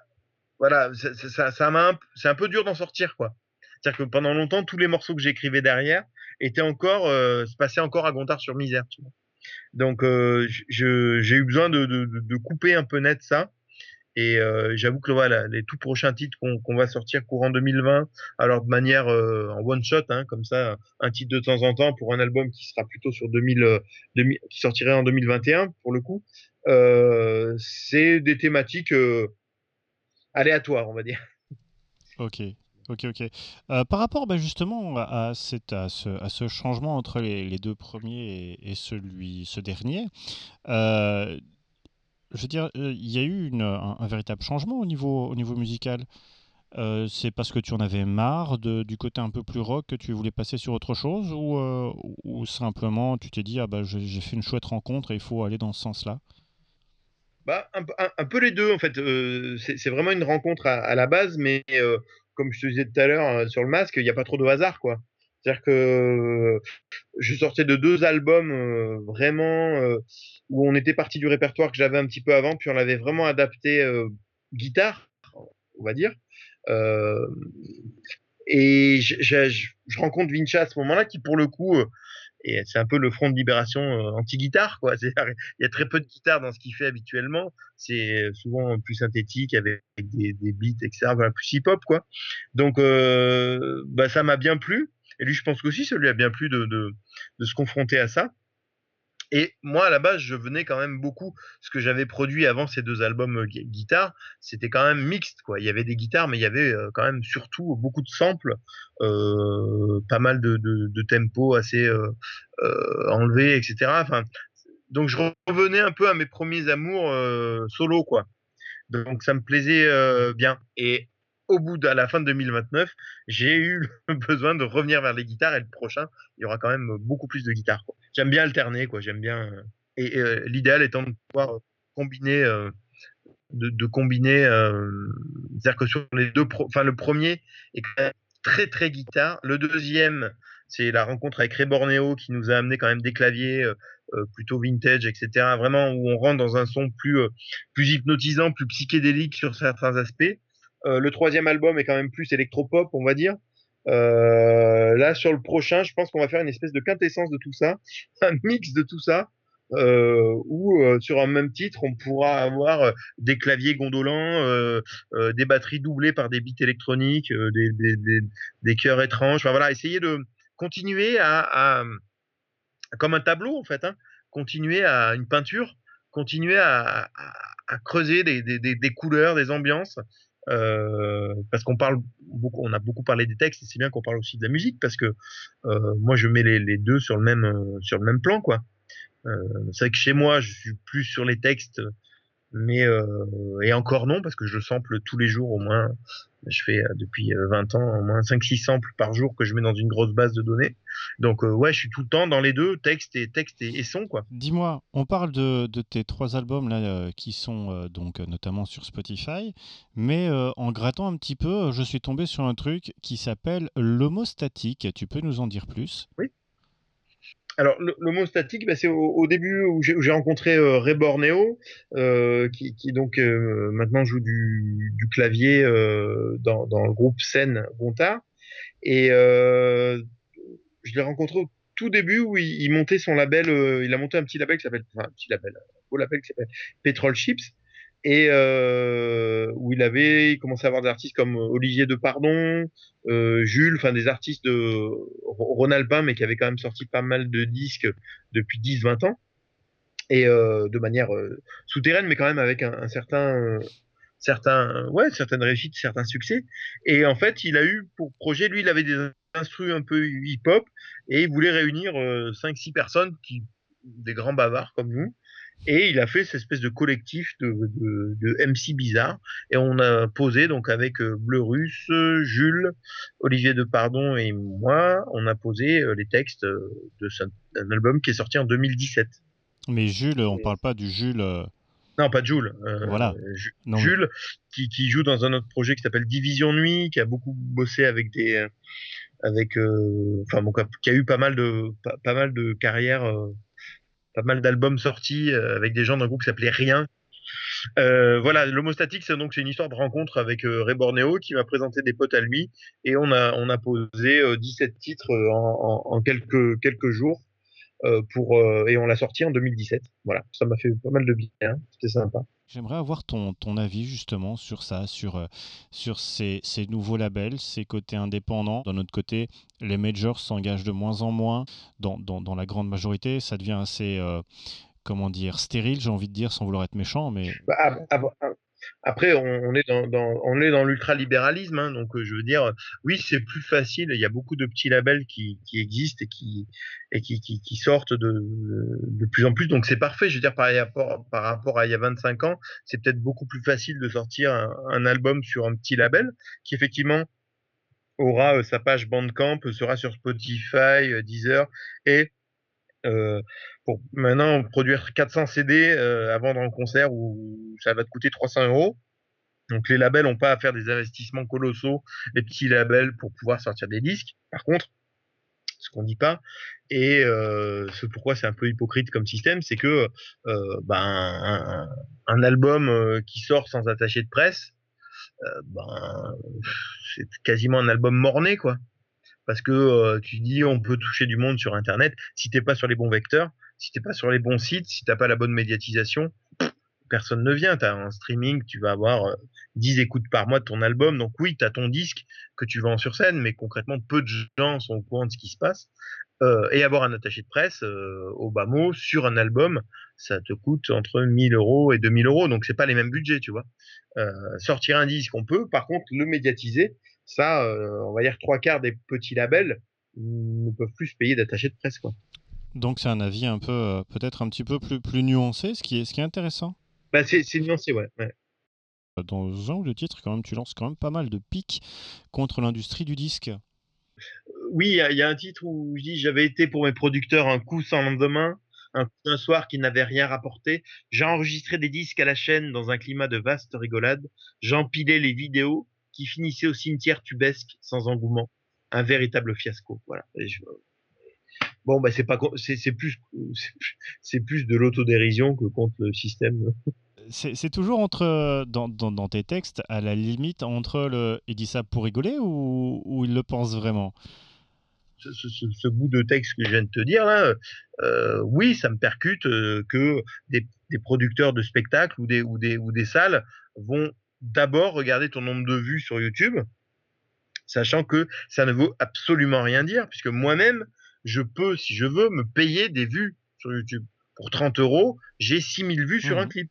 [SPEAKER 3] voilà, ça m'a c'est un peu dur d'en sortir quoi. C'est-à-dire que pendant longtemps, tous les morceaux que j'écrivais derrière étaient encore, euh, se passaient encore à Gontard sur Misère. Tu vois. Donc, euh, j'ai eu besoin de, de, de, couper un peu net ça. Et euh, j'avoue que voilà, les tout prochains titres qu'on qu va sortir courant 2020, alors de manière euh, en one shot, hein, comme ça, un titre de temps en temps pour un album qui sera plutôt sur 2000, 2000 qui sortirait en 2021 pour le coup, euh, c'est des thématiques euh, aléatoires, on va dire.
[SPEAKER 1] Ok. Ok, ok. Euh, par rapport bah, justement à, ce, changement entre les, deux premiers et, celui, ce dernier, euh, je veux dire, il y a eu un, véritable changement au niveau, au niveau musical. Euh, c'est parce que tu en avais marre du côté un peu plus rock que tu voulais passer sur autre chose ou, euh, simplement tu t'es dit ah bah j'ai fait une chouette rencontre et il faut aller dans ce sens-là?
[SPEAKER 3] Bah, un, peu les deux en fait. Euh, c'est vraiment une rencontre à, à la base, mais euh, comme je te disais tout à l'heure euh, sur le masque, il n'y a pas trop de hasard, quoi. C'est-à-dire que je sortais de deux albums euh, vraiment euh, où on était parti du répertoire que j'avais un petit peu avant, puis on l'avait vraiment adapté euh, guitare, on va dire. Euh, et je, rencontre Vinci à ce moment-là, qui pour le coup et c'est un peu le front de libération anti-guitare quoi. Il y a très peu de guitare dans ce qu'il fait habituellement. C'est souvent plus synthétique avec des, beats etc voilà, plus hip hop quoi. Donc euh, bah ça m'a bien plu. Et lui je pense qu'aussi ça lui a bien plu de se confronter à ça et moi, à la base, je venais quand même beaucoup. Ce que j'avais produit avant ces deux albums gu guitare, c'était quand même mixte. Quoi. Il y avait des guitares, mais il y avait euh, quand même surtout beaucoup de samples, euh, pas mal de, de, tempo assez euh, euh, enlevés, etc. Donc je revenais un peu à mes premiers amours euh, solo, quoi. Donc ça me plaisait euh, bien. Et au bout de à la fin de 2029, j'ai eu [laughs] besoin de revenir vers les guitares et le prochain, il y aura quand même beaucoup plus de guitares. J'aime bien alterner, quoi. J'aime bien. Et, et euh, l'idéal étant de pouvoir combiner, euh, de, de, combiner. Euh, C'est-à-dire que sur les deux, enfin le premier est quand même très très guitare. Le deuxième, c'est la rencontre avec Ray Borneo qui nous a amené quand même des claviers euh, plutôt vintage, etc. Vraiment où on rentre dans un son plus euh, plus hypnotisant, plus psychédélique sur certains aspects. Euh, le troisième album est quand même plus électropop, on va dire. Euh, là, sur le prochain, je pense qu'on va faire une espèce de quintessence de tout ça, [laughs] un mix de tout ça, euh, où sur un même titre, on pourra avoir des claviers gondolants, des batteries doublées par des bits électroniques, des, des, chœurs étranges. Enfin voilà, essayer de continuer à, comme un tableau en fait, hein, continuer à une peinture, continuer à, creuser des, couleurs, des ambiances. Euh, parce qu'on parle beaucoup, on a beaucoup parlé des textes, et c'est bien qu'on parle aussi de la musique, parce que euh, moi je mets les, deux sur le même sur le même plan, quoi. Euh, c'est vrai que chez moi je suis plus sur les textes, mais et encore non, parce que je sample tous les jours au moins. Je fais depuis 20 ans au moins 5-6 samples par jour que je mets dans une grosse base de données. Donc ouais, je suis tout le temps dans les deux, texte et texte et, et son quoi.
[SPEAKER 1] Dis-moi, on parle de, de, tes trois albums là euh, qui sont euh, donc notamment sur Spotify, mais euh, en grattant un petit peu, je suis tombé sur un truc qui s'appelle l'homostatique. Tu peux nous en dire plus?
[SPEAKER 3] Oui. Alors, le, mot statique, bah, c'est au, début où j'ai rencontré euh, Ray Borneo, euh, qui, qui, donc euh, maintenant joue du, du clavier euh, dans, dans, le groupe Scène Gontard. Et euh, je l'ai rencontré au tout début où il, il montait son label, il a monté un petit label qui s'appelle, enfin un petit label, un beau label qui s'appelle Petrol Chips et euh, où il avait il commençait à avoir des artistes comme Olivier de Pardon, euh, Jules, enfin des artistes de Ronald Pin, mais qui avaient quand même sorti pas mal de disques depuis 10-20 ans, et euh, de manière euh, souterraine, mais quand même avec un, un certain euh, certains ouais certaines réussites certains succès. Et en fait il a eu pour projet lui il avait des instruments un peu hip hop et il voulait réunir 5 six personnes qui des grands bavards comme nous et il a fait cette espèce de collectif de, de, de MC bizarre. Et on a posé donc avec euh, Bleu Russe, Jules, Olivier Depardon et moi, on a posé euh, les textes euh, de un album qui est sorti en 2017.
[SPEAKER 1] Mais Jules, on parle pas du Jules.
[SPEAKER 3] Non, pas Jules. Euh,
[SPEAKER 1] voilà.
[SPEAKER 3] Jules, qui, qui, joue dans un autre projet qui s'appelle Division Nuit, qui a beaucoup bossé avec des, avec, enfin, bon, qui a eu pas mal de, pas, pas mal de carrières pas mal d'albums sortis euh, avec des gens d'un groupe qui s'appelait Rien. Euh, voilà, l'homostatique, c'est donc une histoire de rencontre avec euh, Ray Borneo qui m'a présenté des potes à lui et on a posé 17 euh, titres en, quelques jours et on l'a sorti en 2017. Voilà, ça m'a fait pas mal de bien, c'était sympa.
[SPEAKER 1] J'aimerais avoir ton, ton, avis justement sur ça, sur, euh, sur ces, ces, nouveaux labels, ces côtés indépendants. D'un autre côté, les majors s'engagent de moins en moins. Dans, dans, la grande majorité, ça devient assez, euh, comment dire, stérile, j'ai envie de dire, sans vouloir être méchant. Mais...
[SPEAKER 3] Bah, après, on, est dans, dans on l'ultralibéralisme, hein, donc euh, je veux dire, oui, c'est plus facile. Il y a beaucoup de petits labels qui, existent et qui sortent de, plus en plus. Donc c'est parfait. Je veux dire, par rapport à il y a 25 ans, c'est peut-être beaucoup plus facile de sortir un, un, album sur un petit label qui effectivement aura euh, sa page Bandcamp, sera sur Spotify, euh, Deezer et euh, pour maintenant produire 400 CD euh, à vendre en concert où ça va te coûter 300 euros. Donc les labels n'ont pas à faire des investissements colossaux, les petits labels pour pouvoir sortir des disques. Par contre, ce qu'on dit pas, et euh, ce pourquoi c'est un peu hypocrite comme système, c'est que ben, un, album qui sort sans attaché de presse, ben, c'est quasiment un album morné quoi parce que euh, tu dis on peut toucher du monde sur Internet. Si t'es pas sur les bons vecteurs, si t'es pas sur les bons sites, si t'as pas la bonne médiatisation, personne ne vient. T'as un streaming, tu vas avoir euh, 10 écoutes par mois de ton album. Donc oui, t'as ton disque que tu vends sur scène, mais concrètement, peu de gens sont au courant de ce qui se passe. Euh, et avoir un attaché de presse euh, au bas mot sur un album, ça te coûte entre 1000 euros et 2000 euros. Donc c'est pas les mêmes budgets, tu vois. Euh, sortir un disque, on peut. Par contre, le médiatiser, ça, euh, on va dire trois quarts des petits labels ne peuvent plus se payer d'attachés de presse, quoi.
[SPEAKER 1] Donc c'est un avis un peu, euh, peut-être un petit peu plus, plus nuancé, ce qui est, ce qui est intéressant.
[SPEAKER 3] Bah c'est nuancé, ouais. ouais.
[SPEAKER 1] Dans un ou deux titres, quand même, tu lances quand même pas mal de pics contre l'industrie du disque.
[SPEAKER 3] Oui, il y, y, a un titre où je dis j'avais été pour mes producteurs un coup sans lendemain, un, un soir qui n'avait rien rapporté. J'ai enregistré des disques à la chaîne dans un climat de vaste rigolade. J'empilais les vidéos qui finissait au cimetière tubesque sans engouement, un véritable fiasco. Voilà. Je... Bon, bah c'est pas, c'est plus, c'est plus de l'autodérision que contre le système.
[SPEAKER 1] C'est toujours entre dans, dans, dans, tes textes à la limite entre le il dit ça pour rigoler ou, ou il le pense vraiment?
[SPEAKER 3] Ce, ce, ce, bout de texte que je viens de te dire là, euh, oui, ça me percute euh, que des, des, producteurs de spectacles ou des, ou des, ou des salles vont d'abord regarder ton nombre de vues sur YouTube, sachant que ça ne vaut absolument rien dire, puisque moi-même, je peux, si je veux, me payer des vues sur YouTube. Pour 30 euros, j'ai 6000 vues mmh. sur un clip.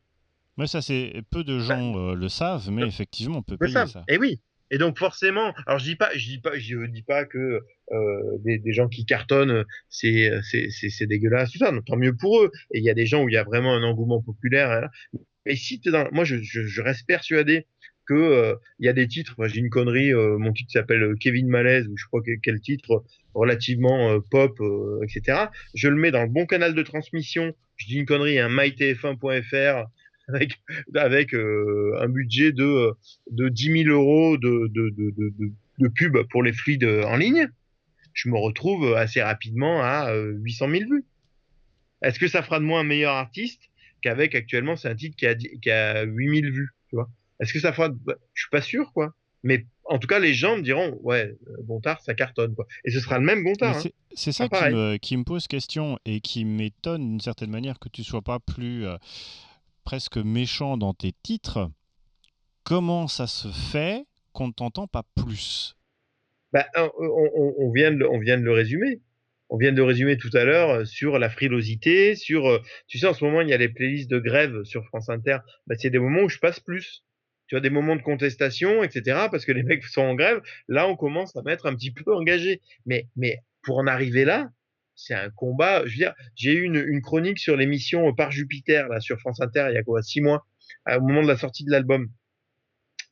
[SPEAKER 1] Mais ça, c'est peu de gens bah, euh, le savent, mais effectivement, on peut payer ça. ça.
[SPEAKER 3] Et oui. Et donc forcément, alors je dis pas, je dis pas, je dis pas que euh, des, des, gens qui cartonnent, c'est c'est c'est dégueulasse tout ça. tant mieux pour eux. Et il y a des gens où il y a vraiment un engouement populaire. Hein. Et si t'es dans, moi je, reste persuadé que euh, il y a des titres. Moi j'ai une connerie. Euh, mon titre s'appelle Kevin Malaise ou je crois que quel titre relativement euh, pop, etc. Je le mets dans le bon canal de transmission. Je dis une connerie, un mytf1.fr avec un budget de de 10 000 euros de, de pub pour les fluides en ligne je me retrouve assez rapidement à 800 000 vues. Est-ce que ça fera de moi un meilleur artiste? Qu'avec actuellement c'est un titre qui a, qui a 8000 vues, tu vois Est-ce que ça fera bah, Je suis pas sûr, quoi. Mais en tout cas, les gens me diront, ouais, Gontard, ça cartonne, quoi. Et ce sera le même Gontard. Hein.
[SPEAKER 1] C'est ça qui me, qui me, pose question et qui m'étonne d'une certaine manière que tu sois pas plus euh, presque méchant dans tes titres. Comment ça se fait qu'on ne t'entend pas plus?
[SPEAKER 3] Bah, on, on, vient de, on vient de le résumer on vient de résumer tout à l'heure euh, sur la frilosité, sur, euh, tu sais, en ce moment, il y a les playlists de grève sur France Inter. Bah, c'est des moments où je passe plus. Tu as des moments de contestation, etc., parce que les [laughs] mecs sont en grève. Là, on commence à mettre un petit peu engagé. Mais, mais pour en arriver là, c'est un combat. Je veux dire, j'ai eu une, une chronique sur l'émission Par Jupiter, là, sur France Inter, il y a quoi, six mois, au moment de la sortie de l'album.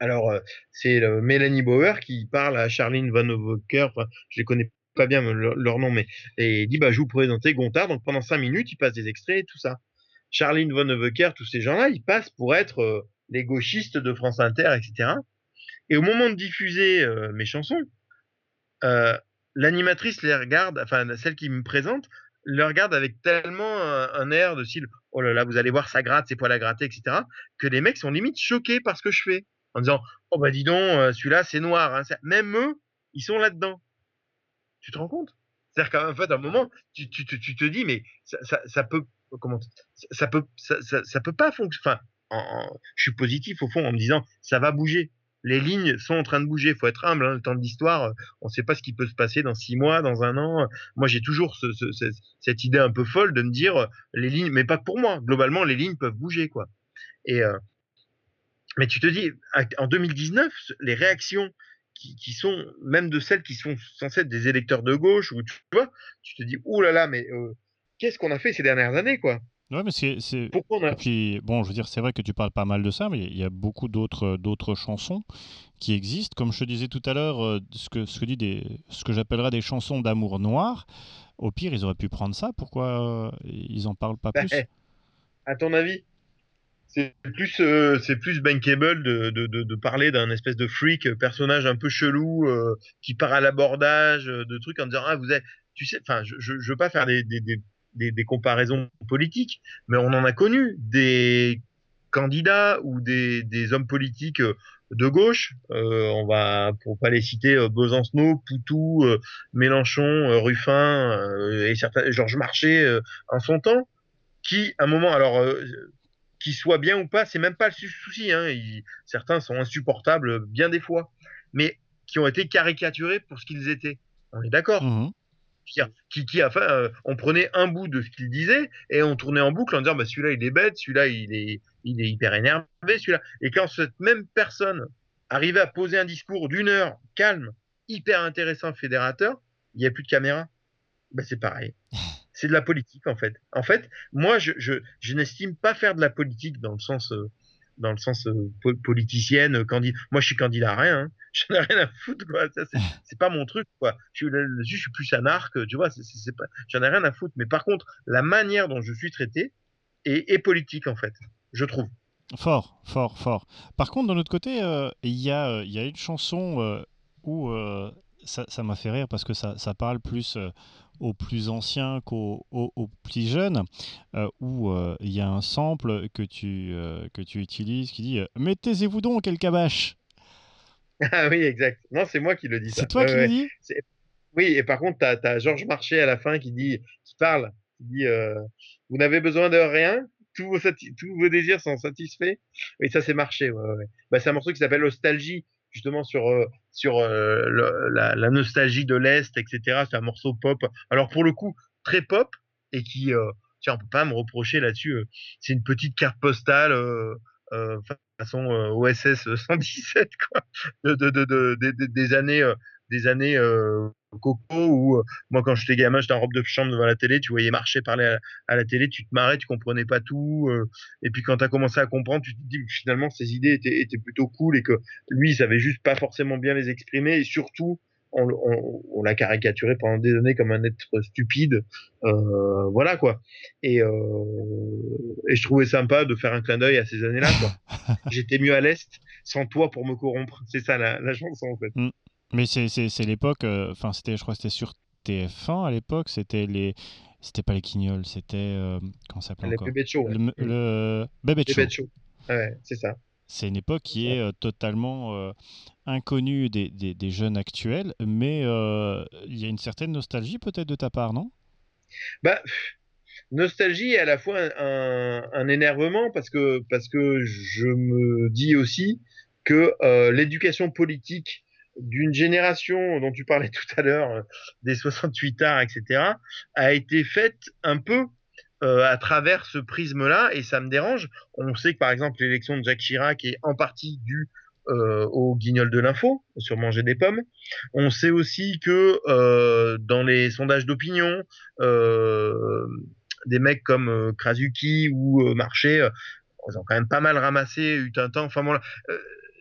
[SPEAKER 3] Alors, euh, c'est Mélanie Bauer qui parle à Charlene Van. Enfin, je les connais pas bien leur, nom, mais et il dit bah je vous présenter Gontard. Donc pendant cinq minutes, il passe des extraits et tout ça. Charline von Neuvecker, tous ces gens-là, ils passent pour être euh, les gauchistes de France Inter, etc. Et au moment de diffuser euh, mes chansons, euh, l'animatrice les regarde, enfin celle qui me présente, le regarde avec tellement un, air de style oh là là, vous allez voir, ça gratte, c'est poils à gratter, etc. Que les mecs sont limite choqués par ce que je fais, en disant oh bah dis donc, celui-là c'est noir. Hein. Même eux, ils sont là-dedans. Tu te rends compte? C'est-à-dire qu'en fait, à un moment, tu, te dis, mais ça, peut, comment, ça, peut, ça, ça, peut pas fonctionner. Enfin, je suis positif au fond en me disant, ça va bouger. Les lignes sont en train de bouger. Il faut être humble. Hein, le temps de l'histoire, on ne sait pas ce qui peut se passer dans six mois, dans un an. Moi, j'ai toujours ce, ce, cette idée un peu folle de me dire, les lignes, mais pas pour moi. Globalement, les lignes peuvent bouger, quoi. Et euh, mais tu te dis, en 2019, les réactions qui, sont même de celles qui sont censées être des électeurs de gauche ou tu vois, tu te dis oh là là, mais euh, qu'est-ce qu'on a fait ces dernières années quoi?
[SPEAKER 1] Ouais, mais c'est. Pourquoi Et puis, bon, je veux dire, c'est vrai que tu parles pas mal de ça, mais il y a beaucoup d'autres, d'autres chansons qui existent. Comme je te disais tout à l'heure, euh, ce que, ce que, dit des, ce que j'appellerais des chansons d'amour noir, au pire, ils auraient pu prendre ça. Pourquoi euh, ils en parlent pas bah, plus? eh,
[SPEAKER 3] À ton avis c'est plus euh, c'est plus bankable de, de, de, parler d'un espèce de freak personnage un peu chelou euh, qui part à l'abordage euh, de trucs en disant ah vous êtes tu sais enfin je, je, veux pas faire des, des, des, des, comparaisons politiques mais on en a connu des candidats ou des, des hommes politiques de gauche euh, on va pour pas les citer Besancenot Poutou Mélenchon Ruffin et certains Georges Marchais en son temps qui à un moment alors qu'ils soient bien ou pas, c'est même pas le souci. Hein. certains sont insupportables bien des fois, mais qui ont été caricaturés pour ce qu'ils étaient. On est d'accord. Mmh qui, qui, enfin, euh, on prenait un bout de ce qu'ils disaient et on tournait en boucle en disant bah, celui-là il est bête, celui-là il est, il est hyper énervé, celui-là. Et quand cette même personne arrivait à poser un discours d'une heure calme, hyper intéressant, fédérateur, il n'y a plus de caméra. Ben, c'est pareil. [laughs] c'est de la politique en fait. En fait, moi, je, je, je n'estime pas faire de la politique dans le sens, euh, dans le sens euh, politicienne, candidat. Moi, je suis candidat à rien. Hein. [laughs] J'en ai rien à foutre, quoi. [laughs] C'est pas mon truc, quoi. Je suis, je suis plus anarque, tu vois. C'est pas. J'en ai rien à foutre. Mais par contre, la manière dont je suis traité est, est politique en fait. Je trouve.
[SPEAKER 1] Fort, fort, fort. Par contre, d'un autre côté, euh, il y, a, y a une chanson où ça m'a fait rire parce que ça, ça parle plus aux plus anciens qu'aux plus jeunes, euh, où euh, il y a un sample que tu, euh, que tu utilises qui dit Mettez-vous donc, quel cabache [laughs]
[SPEAKER 3] Ah oui, exact. Non, c'est moi qui le dis.
[SPEAKER 1] C'est toi qui le dis?
[SPEAKER 3] Oui, et par contre, tu as, Georges Marché à la fin qui, dit, qui parle, qui dit Vous n'avez besoin de rien tous vos, tous vos désirs sont satisfaits. Et ça, c'est marché. Ouais, bah, c'est un morceau qui s'appelle Nostalgie justement sur euh, sur euh, la, nostalgie de l'est, etc. C'est un morceau pop. Alors pour le coup, très pop et qui, euh, tiens, on peut pas me reprocher là-dessus. c'est une petite carte postale. façon OSS 117 [laughs] quoi, de, de, de, des années des années Coco où moi quand j'étais gamin j'étais en robe de chambre devant la télé tu voyais marcher parler à, la télé tu te marrais tu comprenais pas tout et puis quand tu as commencé à comprendre tu te dis que finalement ses idées étaient, étaient plutôt cool et que lui il savait juste pas forcément bien les exprimer et surtout on, on, l'a caricaturé pendant des années comme un être stupide euh, voilà quoi. Et, euh, et je trouvais sympa de faire un clin d'œil à ces années là [laughs] j'étais mieux à l'est sans toi pour me corrompre. C'est ça la, la chanson en fait.
[SPEAKER 1] Mmh. Mais c'est l'époque, euh, enfin, c'était, je crois que c'était sur TF1 à l'époque, c'était les. C'était pas les Quignols, c'était. Euh, comment ça s'appelle encore
[SPEAKER 3] Le Bébé Show.
[SPEAKER 1] Le, le Bébé Show.
[SPEAKER 3] Ouais, c'est ça.
[SPEAKER 1] C'est une époque qui est euh, totalement euh, inconnue des, des- des jeunes actuels, mais il y a une certaine nostalgie peut-être de ta part, non?
[SPEAKER 3] Bah, nostalgie et à la fois un, un, un énervement parce que parce que je me dis aussi que l'éducation politique d'une génération dont tu parlais [laughs] tout à l'heure, euh, des 68 arts, etc., a été faite un peu euh, à travers ce prisme-là, et ça me dérange. On sait que par exemple l'élection de Jacques Chirac est en partie due euh, au guignol de l'info sur manger des pommes. On sait aussi que dans les sondages d'opinion, des mecs comme Krasuki ou Marché, ils ont quand même pas mal ramassé, eu un temps. Enfin bon,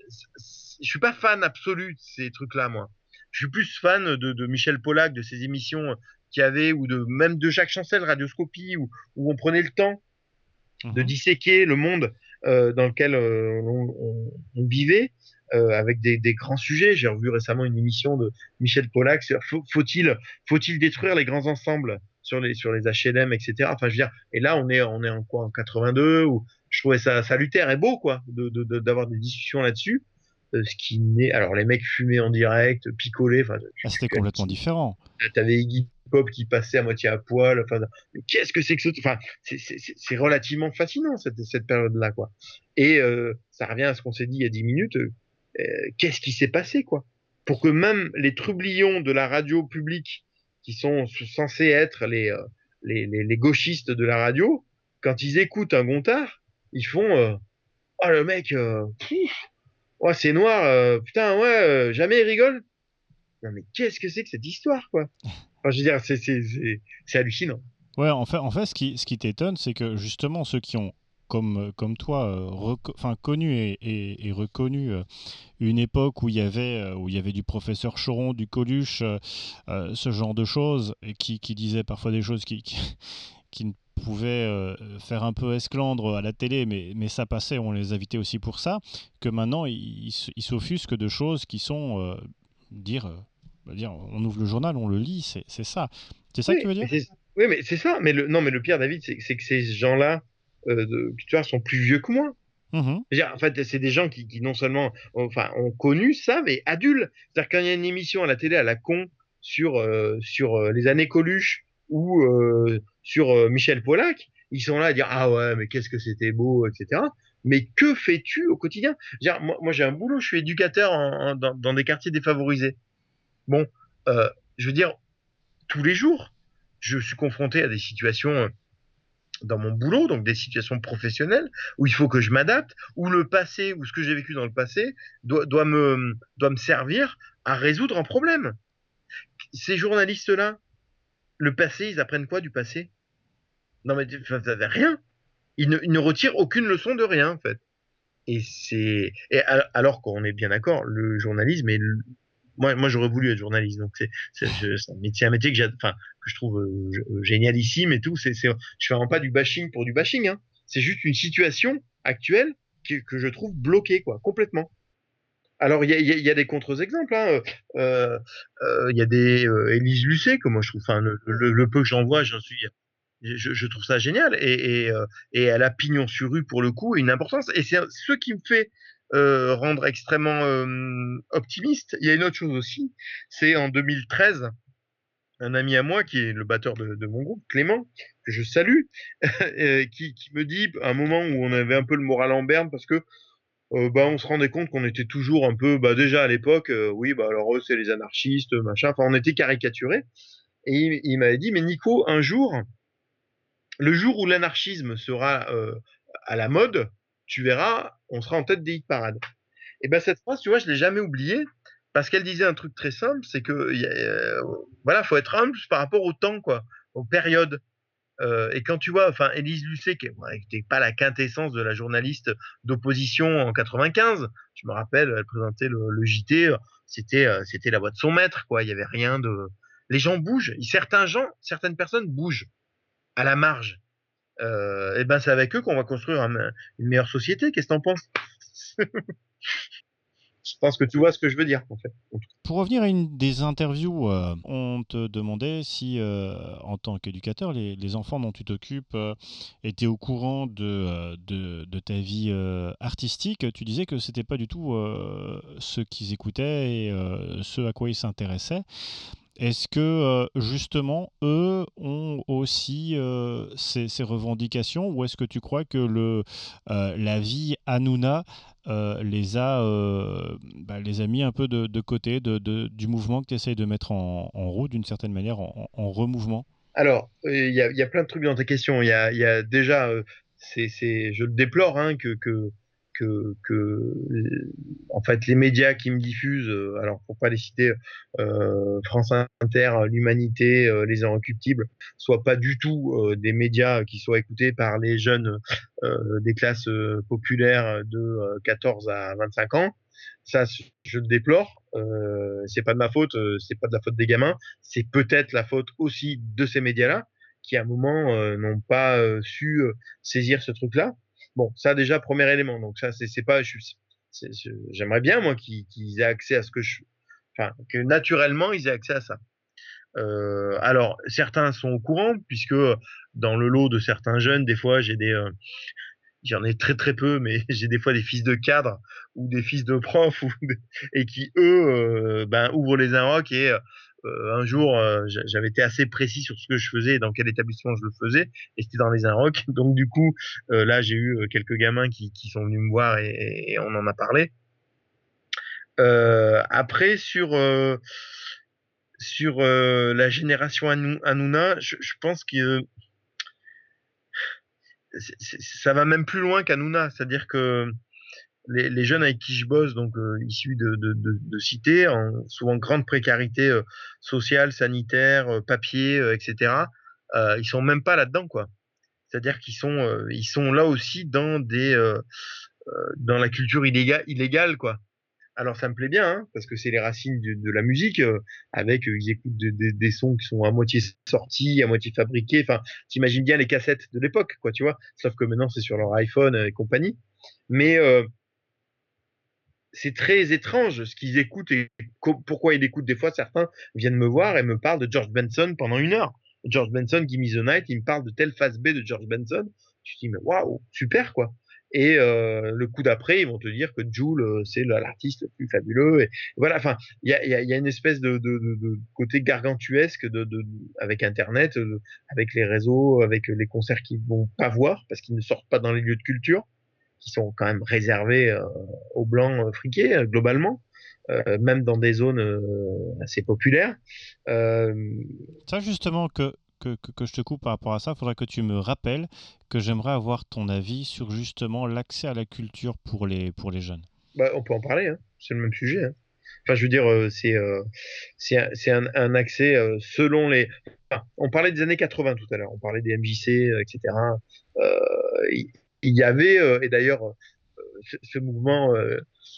[SPEAKER 3] c- je suis pas fan absolu de ces trucs-là, moi. Je suis plus fan de, de Michel Pollack, de ses émissions qu'il y avait, ou de même de Jacques Chancel, Radioscopie, où, où on prenait le temps de
[SPEAKER 1] Mhm.
[SPEAKER 3] disséquer le monde euh, dans lequel euh, on, on- on vivait euh, avec des, des grands sujets. J'ai revu récemment une émission de Michel Pollack sur faut-il faut-il détruire les grands ensembles sur les sur les HLM, etc. Enfin, je veux dire, et là on est on est en quoi en 82 où je trouvais ça salutaire et beau quoi de de- de- d'avoir des discussions là-dessus. Euh, ce qui n'est alors les mecs fumaient en direct, picolaient. Enfin,
[SPEAKER 1] Ah, C'était complètement différent.
[SPEAKER 3] T'avais Iggy Pop qui passait à moitié à poil. Enfin, qu'est-ce que c'est que ce Enfin, c'est- relativement fascinant cette, cette période-là, quoi. Et euh, ça revient à ce qu'on s'est dit il y a 10 minutes. euh, qu'est-ce qui s'est passé, quoi? Pour que même les trublions de la radio publique, qui sont censés être les, euh, les, les, les gauchistes de la radio, quand ils écoutent un Gontard, ils font Oh le mec, pff, oh, c'est noir, euh, putain, ouais, euh, jamais il rigole. Non mais qu'est-ce que c'est que cette histoire, quoi? [laughs] Enfin, je veux dire, c'est c'est c'est c'est hallucinant.
[SPEAKER 1] Ouais, en fait, en fait ce qui, ce qui t'étonne, c'est que justement ceux qui ont, comme, comme toi, euh, enfin, connu et, et- et reconnu euh, une époque où il y avait, où il y avait du professeur Choron, du Coluche, ce genre de choses, et qui, qui disaient parfois des choses qui, qui, [laughs] qui ne pouvaient euh, faire un peu esclandre à la télé, mais, mais ça passait, on les invitait aussi pour ça, que maintenant ils s'offusquent de choses qui sont, euh, dire, euh, bah, dire, on ouvre le journal, on le lit, c'est ça. C'est ça
[SPEAKER 3] oui,
[SPEAKER 1] que tu veux dire?
[SPEAKER 3] Oui, mais c'est ça. Mais le non, mais le pire, David, c'est que ces gens-là, euh, tu vois, sont plus vieux que moi. Dire, en fait, c'est des gens qui, qui non seulement, enfin, ont connu ça, mais adultes. C'est-à-dire quand il y a une émission à la télé à la con sur euh, sur euh, les années Coluche ou euh, sur euh, Michel Pollack, ils sont là à dire ah ouais, mais qu'est-ce que c'était beau, etc. Mais que fais-tu au quotidien? Moi, j'ai un boulot, je suis éducateur dans, des quartiers défavorisés. Bon, euh, je veux dire, tous les jours, je suis confronté à des situations euh, dans mon boulot, donc des situations professionnelles où il faut que je m'adapte, où le passé, ou ce que j'ai vécu dans le passé, doit, doit, me, doit me servir à résoudre un problème. Ces journalistes-là, le passé, ils apprennent quoi du passé? Non mais ça fait rien. Ils ne, ne retirent aucune leçon de rien en fait. Et c'est alors qu'on est bien d'accord, le journalisme est moi moi j'aurais voulu être journaliste donc c'est un métier un métier que j'ai enfin que je trouve euh, génialissime et tout c'est c'est je fais vraiment pas du bashing pour du bashing hein. C'est juste une situation actuelle que, que je trouve bloquée quoi complètement. Alors il y a, des contre-exemples hein. Euh, euh, il y a des euh, Élise Lucet que moi je trouve le, peu que j'en vois suis je, trouve ça génial euh, et elle a pignon sur rue pour le coup une importance et c'est ce qui me fait rendre extrêmement optimiste. Il y a une autre chose aussi, c'est en 2013 un ami à moi qui est le batteur de, mon groupe, Clément, que je salue, [laughs] qui, qui me dit à un moment où on avait un peu le moral en berne parce que bah, on se rendait compte qu'on était toujours un peu, bah, déjà à l'époque, oui, bah, alors eux, c'est les anarchistes, machin, enfin, on était caricaturés. Et il, m'avait dit, mais Nico, un jour, le jour où l'anarchisme sera à la mode, tu verras, on sera en tête des hit parades. Et ben cette phrase, tu vois, je l'ai jamais oubliée parce qu'elle disait un truc très simple, c'est que voilà, faut être humble par rapport au temps, quoi, aux périodes. Et quand tu vois, enfin, Élise Lucet, qui n'était pas la quintessence de la journaliste d'opposition en 95, je me rappelle, elle présentait le, JT, c'était c'était la voix de son maître, quoi. Il y avait rien de. Les gens bougent. Certains gens, certaines personnes bougent à la marge. Euh, et ben c'est avec eux qu'on va construire un- une meilleure société. Qu'est-ce que t'en penses? [laughs] pense que tu vois ce que je veux dire, en fait.
[SPEAKER 1] Pour revenir à une des interviews, euh, on te demandait si, euh, en tant qu'éducateur, les, enfants dont tu t'occupes euh, étaient au courant de, de, ta vie artistique. Tu disais que c'était pas du tout ce qu'ils écoutaient et ce à quoi ils s'intéressaient. Est-ce que justement eux ont aussi ces, revendications ou est-ce que tu crois que le, la vie Hanouna les, a, bah, les a mis un peu de, côté du mouvement que tu essayes de mettre en, route d'une certaine manière, en, remouvement?
[SPEAKER 3] Alors, il y, a, plein de trucs dans ta question. Il y a, déjà, je le déplore hein, que que, que en fait les médias qui me diffusent, euh, alors pour pas les citer, euh, France Inter, l'Humanité, euh, les Inrecuptibles, soient pas du tout des médias qui soient écoutés par les jeunes des classes populaires de 14 à 25 ans. Ça, je le déplore. Euh, c'est pas de ma faute, c'est pas de la faute des gamins. C'est peut-être la faute aussi de ces médias-là qui à un moment n'ont pas su saisir ce truc-là. Bon, ça déjà premier élément. Donc ça c'est pas, j'aimerais bien moi qu'ils aient accès à ce que je, enfin que naturellement ils aient accès à ça. Euh, alors certains sont au courant puisque dans le lot de certains jeunes, des fois j'ai des euh, J'en ai très très peu, mais [laughs] j'ai des fois des fils de cadres ou des fils de profs [laughs] et qui eux euh, ben, ouvrent les inrocks et un jour, euh, j'avais été assez précis sur ce que je faisais, dans quel établissement je le faisais, et c'était dans les Inrocks. [laughs] Donc du coup, euh, là, j'ai eu quelques gamins qui, sont venus me voir et, on en a parlé. après, sur sur la génération Hanouna, je, je pense que ça va même plus loin qu'Hanouna, c'est-à-dire que les, jeunes avec qui je bosse, donc euh, issus de, de, cités, en souvent grande précarité euh, sociale, sanitaire, euh, papier, etc. ils sont même pas là-dedans, quoi. C'est-à-dire qu'ils sont, ils sont là aussi dans des, dans la culture illégale, illégale, quoi. Alors ça me plaît bien, hein, parce que c'est les racines de, la musique, avec ils écoutent des sons qui sont à moitié sortis, à moitié fabriqués. Enfin, t'imagines bien les cassettes de l'époque, quoi, tu vois. Sauf que maintenant c'est sur leur iPhone et compagnie. Mais c'est très étrange ce qu'ils écoutent et pourquoi ils écoutent. Des fois, certains viennent me voir et me parlent de George Benson pendant une heure. George Benson, Gimme the Night, il me parle de telle phase B de George Benson. Je dis, mais waouh, super quoi. Et euh, le coup d'après, ils vont te dire que Jules, euh, c'est l'artiste le plus fabuleux. Et voilà, enfin, il y a, y a, une espèce de, côté gargantuesque avec Internet, euh, avec les réseaux, avec les concerts qu'ils vont pas voir parce qu'ils ne sortent pas dans les lieux de culture qui sont quand même réservés euh, aux blancs euh, friqués euh, globalement. même dans des zones assez populaires.
[SPEAKER 1] Ça justement que, que, que, je te coupe par rapport à ça, il faudrait que tu me rappelles que j'aimerais avoir ton avis sur justement l'accès à la culture pour les, pour les jeunes.
[SPEAKER 3] Bah, on peut en parler, hein. c'est le même sujet. Hein. Enfin, je veux dire, c'est c'est un, un, accès selon les. on parlait des années 80 tout à l'heure, on parlait des MJC, etc. Euh, il y avait, euh, et d'ailleurs, euh, ce, mouvement, euh,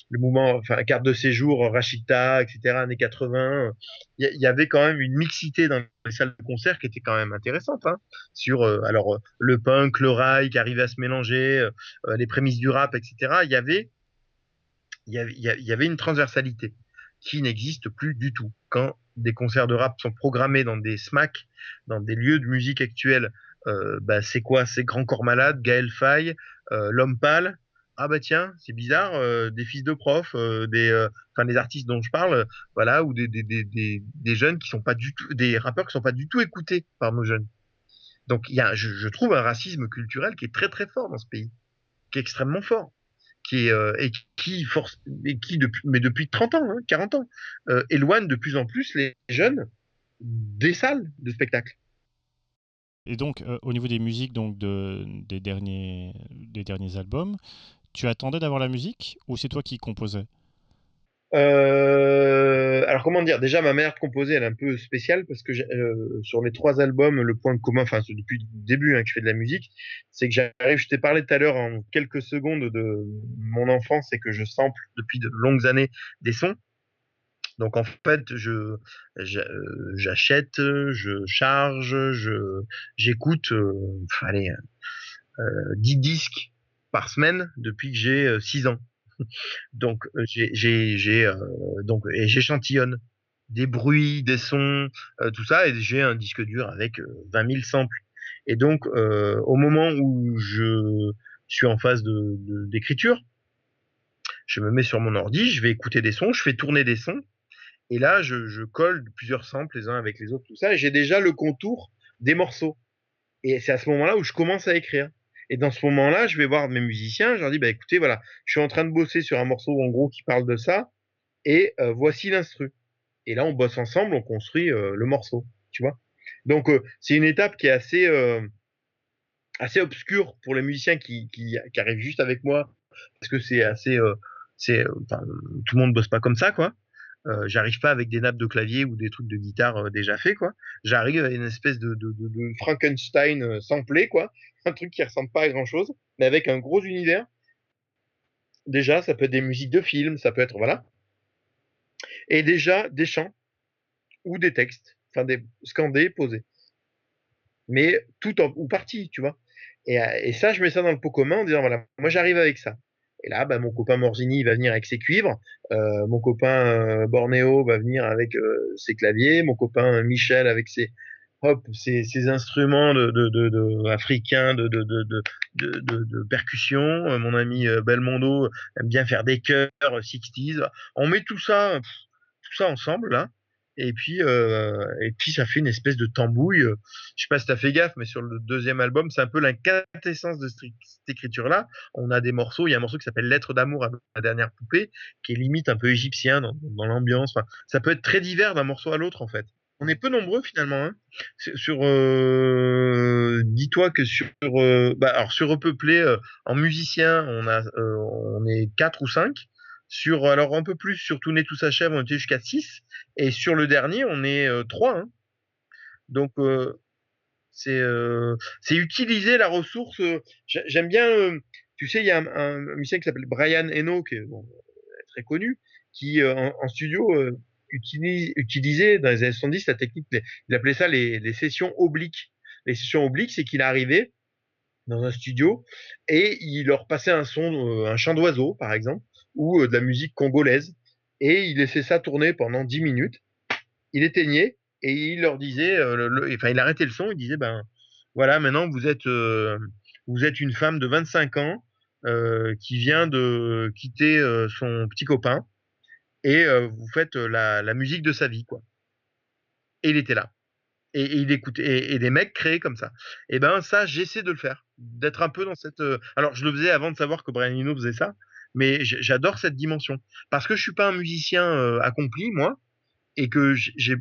[SPEAKER 3] le mouvement, enfin, carte de séjour, Rachita, etc., années 80, il y, avait quand même une mixité dans les salles de concert qui était quand même intéressante, hein, sur, alors, le punk, le rail qui arrivait à se mélanger, les prémices du rap, etc. Il y avait, il y avait, une transversalité qui n'existe plus du tout. Quand des concerts de rap sont programmés dans des SMAC, dans des lieux de musique actuels euh, bah, c'est quoi? C'est Grand Corps Malade, Gaël Faye, euh, L'Homme Pâle. Ah bah tiens, c'est bizarre, euh, des fils de profs, des, enfin des artistes dont je parle, voilà, ou des, des, des, des, jeunes qui sont pas du tout, des rappeurs qui sont pas du tout écoutés par nos jeunes. Donc il y a, je, trouve un racisme culturel qui est très très fort dans ce pays, qui est extrêmement fort, qui est et qui force, et qui depuis, mais depuis 30 ans, hein, 40 ans, éloigne de plus en plus les jeunes des salles de spectacle.
[SPEAKER 1] Et donc, euh, au niveau des musiques donc de, des, derniers, des derniers albums, tu attendais d'avoir la musique ou c'est toi qui composais?
[SPEAKER 3] Euh, alors comment dire? Déjà ma manière de composer elle est un peu spéciale parce que euh, sur les trois albums le point commun, enfin depuis le début hein, que je fais de la musique, c'est que j'arrive. Je t'ai parlé tout à l'heure en quelques secondes de mon enfance et que je sample depuis de longues années des sons. Donc en fait, je j'achète, je charge, je j'écoute, euh, allez, euh, 10 disques par semaine depuis que j'ai 6 ans. [laughs] donc j'ai donc et j'échantillonne des bruits, des sons, tout ça, et j'ai un disque dur avec 20 000 samples. Et donc, au moment où je suis en phase d'écriture, je me mets sur mon ordi, je vais écouter des sons, je fais tourner des sons, et là, je, je colle plusieurs samples les uns avec les autres, tout ça, j'ai déjà le contour des morceaux. Et c'est à ce moment-là où je commence à écrire. Et dans ce moment-là, je vais voir mes musiciens, je leur dis, bah écoutez, voilà, je suis en train de bosser sur un morceau en gros qui parle de ça, et euh, voici l'instru. Et là, on bosse ensemble, on construit euh, le morceau, tu vois. Donc, euh, c'est une étape qui est assez, assez obscure pour les musiciens qui, qui, qui, arrivent juste avec moi, parce que c'est assez, c'est, enfin, tout le monde bosse pas comme ça, quoi. Euh, j'arrive pas avec des nappes de clavier ou des trucs de guitare euh, déjà faits quoi. J'arrive avec une espèce de, de, de, Frankenstein euh, samplé quoi, [laughs] un truc qui ressemble pas à grand chose, mais avec un gros univers. Déjà, ça peut être des musiques de films, ça peut être voilà, et déjà des chants ou des textes, enfin des scandés, posés, mais tout en, ou partie, tu vois. Et, et ça, je mets ça dans le pot commun en disant voilà, moi j'arrive avec ça. Et là, bah, mon copain Morzini va venir avec ses cuivres, euh, mon copain euh, Bornéo va venir avec euh, ses claviers, mon copain Michel avec ses hop, ses, instruments de, africains de, percussion. Mon ami Belmondo aime bien faire des chœurs 60s. On met tout ça, tout ça ensemble là et puis euh, et puis ça fait une espèce de tambouille. Je sais pas si t'as fait gaffe, mais sur le deuxième album, c'est un peu la quintessence de cette écriture-là. On a des morceaux, il y a un morceau qui s'appelle Lettre d'amour à la dernière poupée, qui est limite un peu égyptien dans, l'ambiance. Ça peut être très divers d'un morceau à l'autre en fait. On est peu nombreux finalement. Hein. Sur, euh, dis-toi que sur, euh, bah, alors sur repeuplé euh, en musicien, on a, euh, on est quatre ou cinq. Sur, alors un peu plus, sur Tout né, tout s'achève, on était jusqu'à 6. Et sur le dernier, on est euh, 3. Hein. Donc, euh, c'est euh, utiliser la ressource. Euh, j'aime bien, euh, tu sais, il y a un, un, musicien qui s'appelle Brian Eno, qui est bon, très connu, qui en, en, studio utilise, utilisait dans les années 70 la technique, il appelait ça les, les sessions obliques. Les sessions obliques, c'est qu'il arrivait dans un studio et il leur passait un son, un chant d'oiseau, par exemple ou euh, de la musique congolaise. Et il laissait ça tourner pendant 10 minutes. Il éteignait et il leur disait, euh, enfin, il arrêtait le son, il disait, ben voilà, maintenant vous êtes, euh, vous êtes une femme de 25 ans qui vient de quitter son petit copain et vous faites la, musique de sa vie, quoi. Et il était là. Et, il écoutait, et, des mecs créés comme ça. Et ben ça, j'essaie de le faire, d'être un peu dans cette. Alors je le faisais avant de savoir que Brian Eno faisait ça, mais j'adore cette dimension parce que je suis pas un musicien euh, accompli moi et que j'ai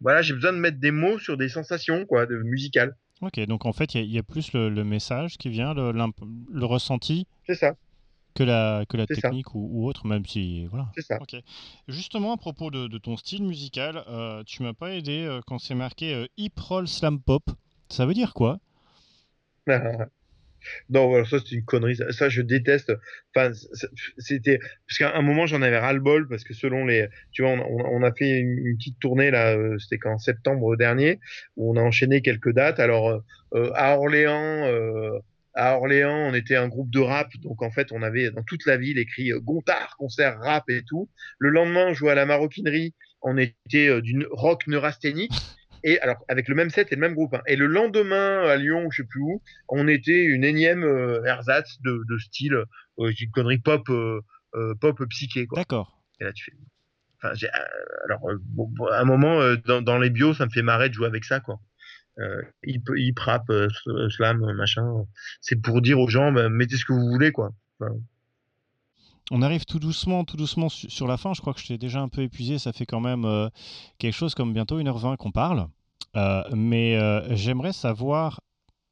[SPEAKER 3] voilà j'ai besoin de mettre des mots sur des sensations quoi de musicales
[SPEAKER 1] ok donc en fait il y, y, a plus le, le, message qui vient le, le ressenti
[SPEAKER 3] c'est ça
[SPEAKER 1] que la, que la technique ou, ou, autre, même si. Voilà.
[SPEAKER 3] C'est ça.
[SPEAKER 1] Okay. Justement, à propos de, de ton style musical, euh, tu m'as pas aidé euh, quand c'est marqué euh, hip roll slam pop. Ça veut dire quoi? [laughs]
[SPEAKER 3] non, voilà, ça c'est une connerie. Ça, je déteste. Enfin, c'était parce qu'à un moment j'en avais ras le bol parce que selon les, tu vois, on, a fait une, petite tournée là, euh, c'était qu'en septembre dernier où on a enchaîné quelques dates. Alors euh, euh à Orléans. À Orléans, on était un groupe de rap, donc en fait, on avait dans toute la ville écrit Gontard, concert rap et tout. Le lendemain, on jouait à la maroquinerie, on était d'une rock neurasthénique et alors avec le même set et le même groupe. Hein. Et le lendemain à Lyon, je sais plus où, on était une énième euh, ersatz de, de style, euh, une connerie pop, euh, euh pop psyché.
[SPEAKER 1] D'accord.
[SPEAKER 3] Et là tu fais. Enfin, euh, alors bon, à un moment dans, dans, les bios, ça me fait marrer de jouer avec ça, quoi. hip, hip rap, slam, machin. C'est pour dire aux gens, bah, mettez ce que vous voulez, quoi. Enfin,
[SPEAKER 1] on arrive tout doucement, tout doucement sur la fin. Je crois que je t'ai déjà un peu épuisé. Ça fait quand même euh, quelque chose comme bientôt 1h20 qu'on parle. Euh, mais euh, j'aimerais savoir,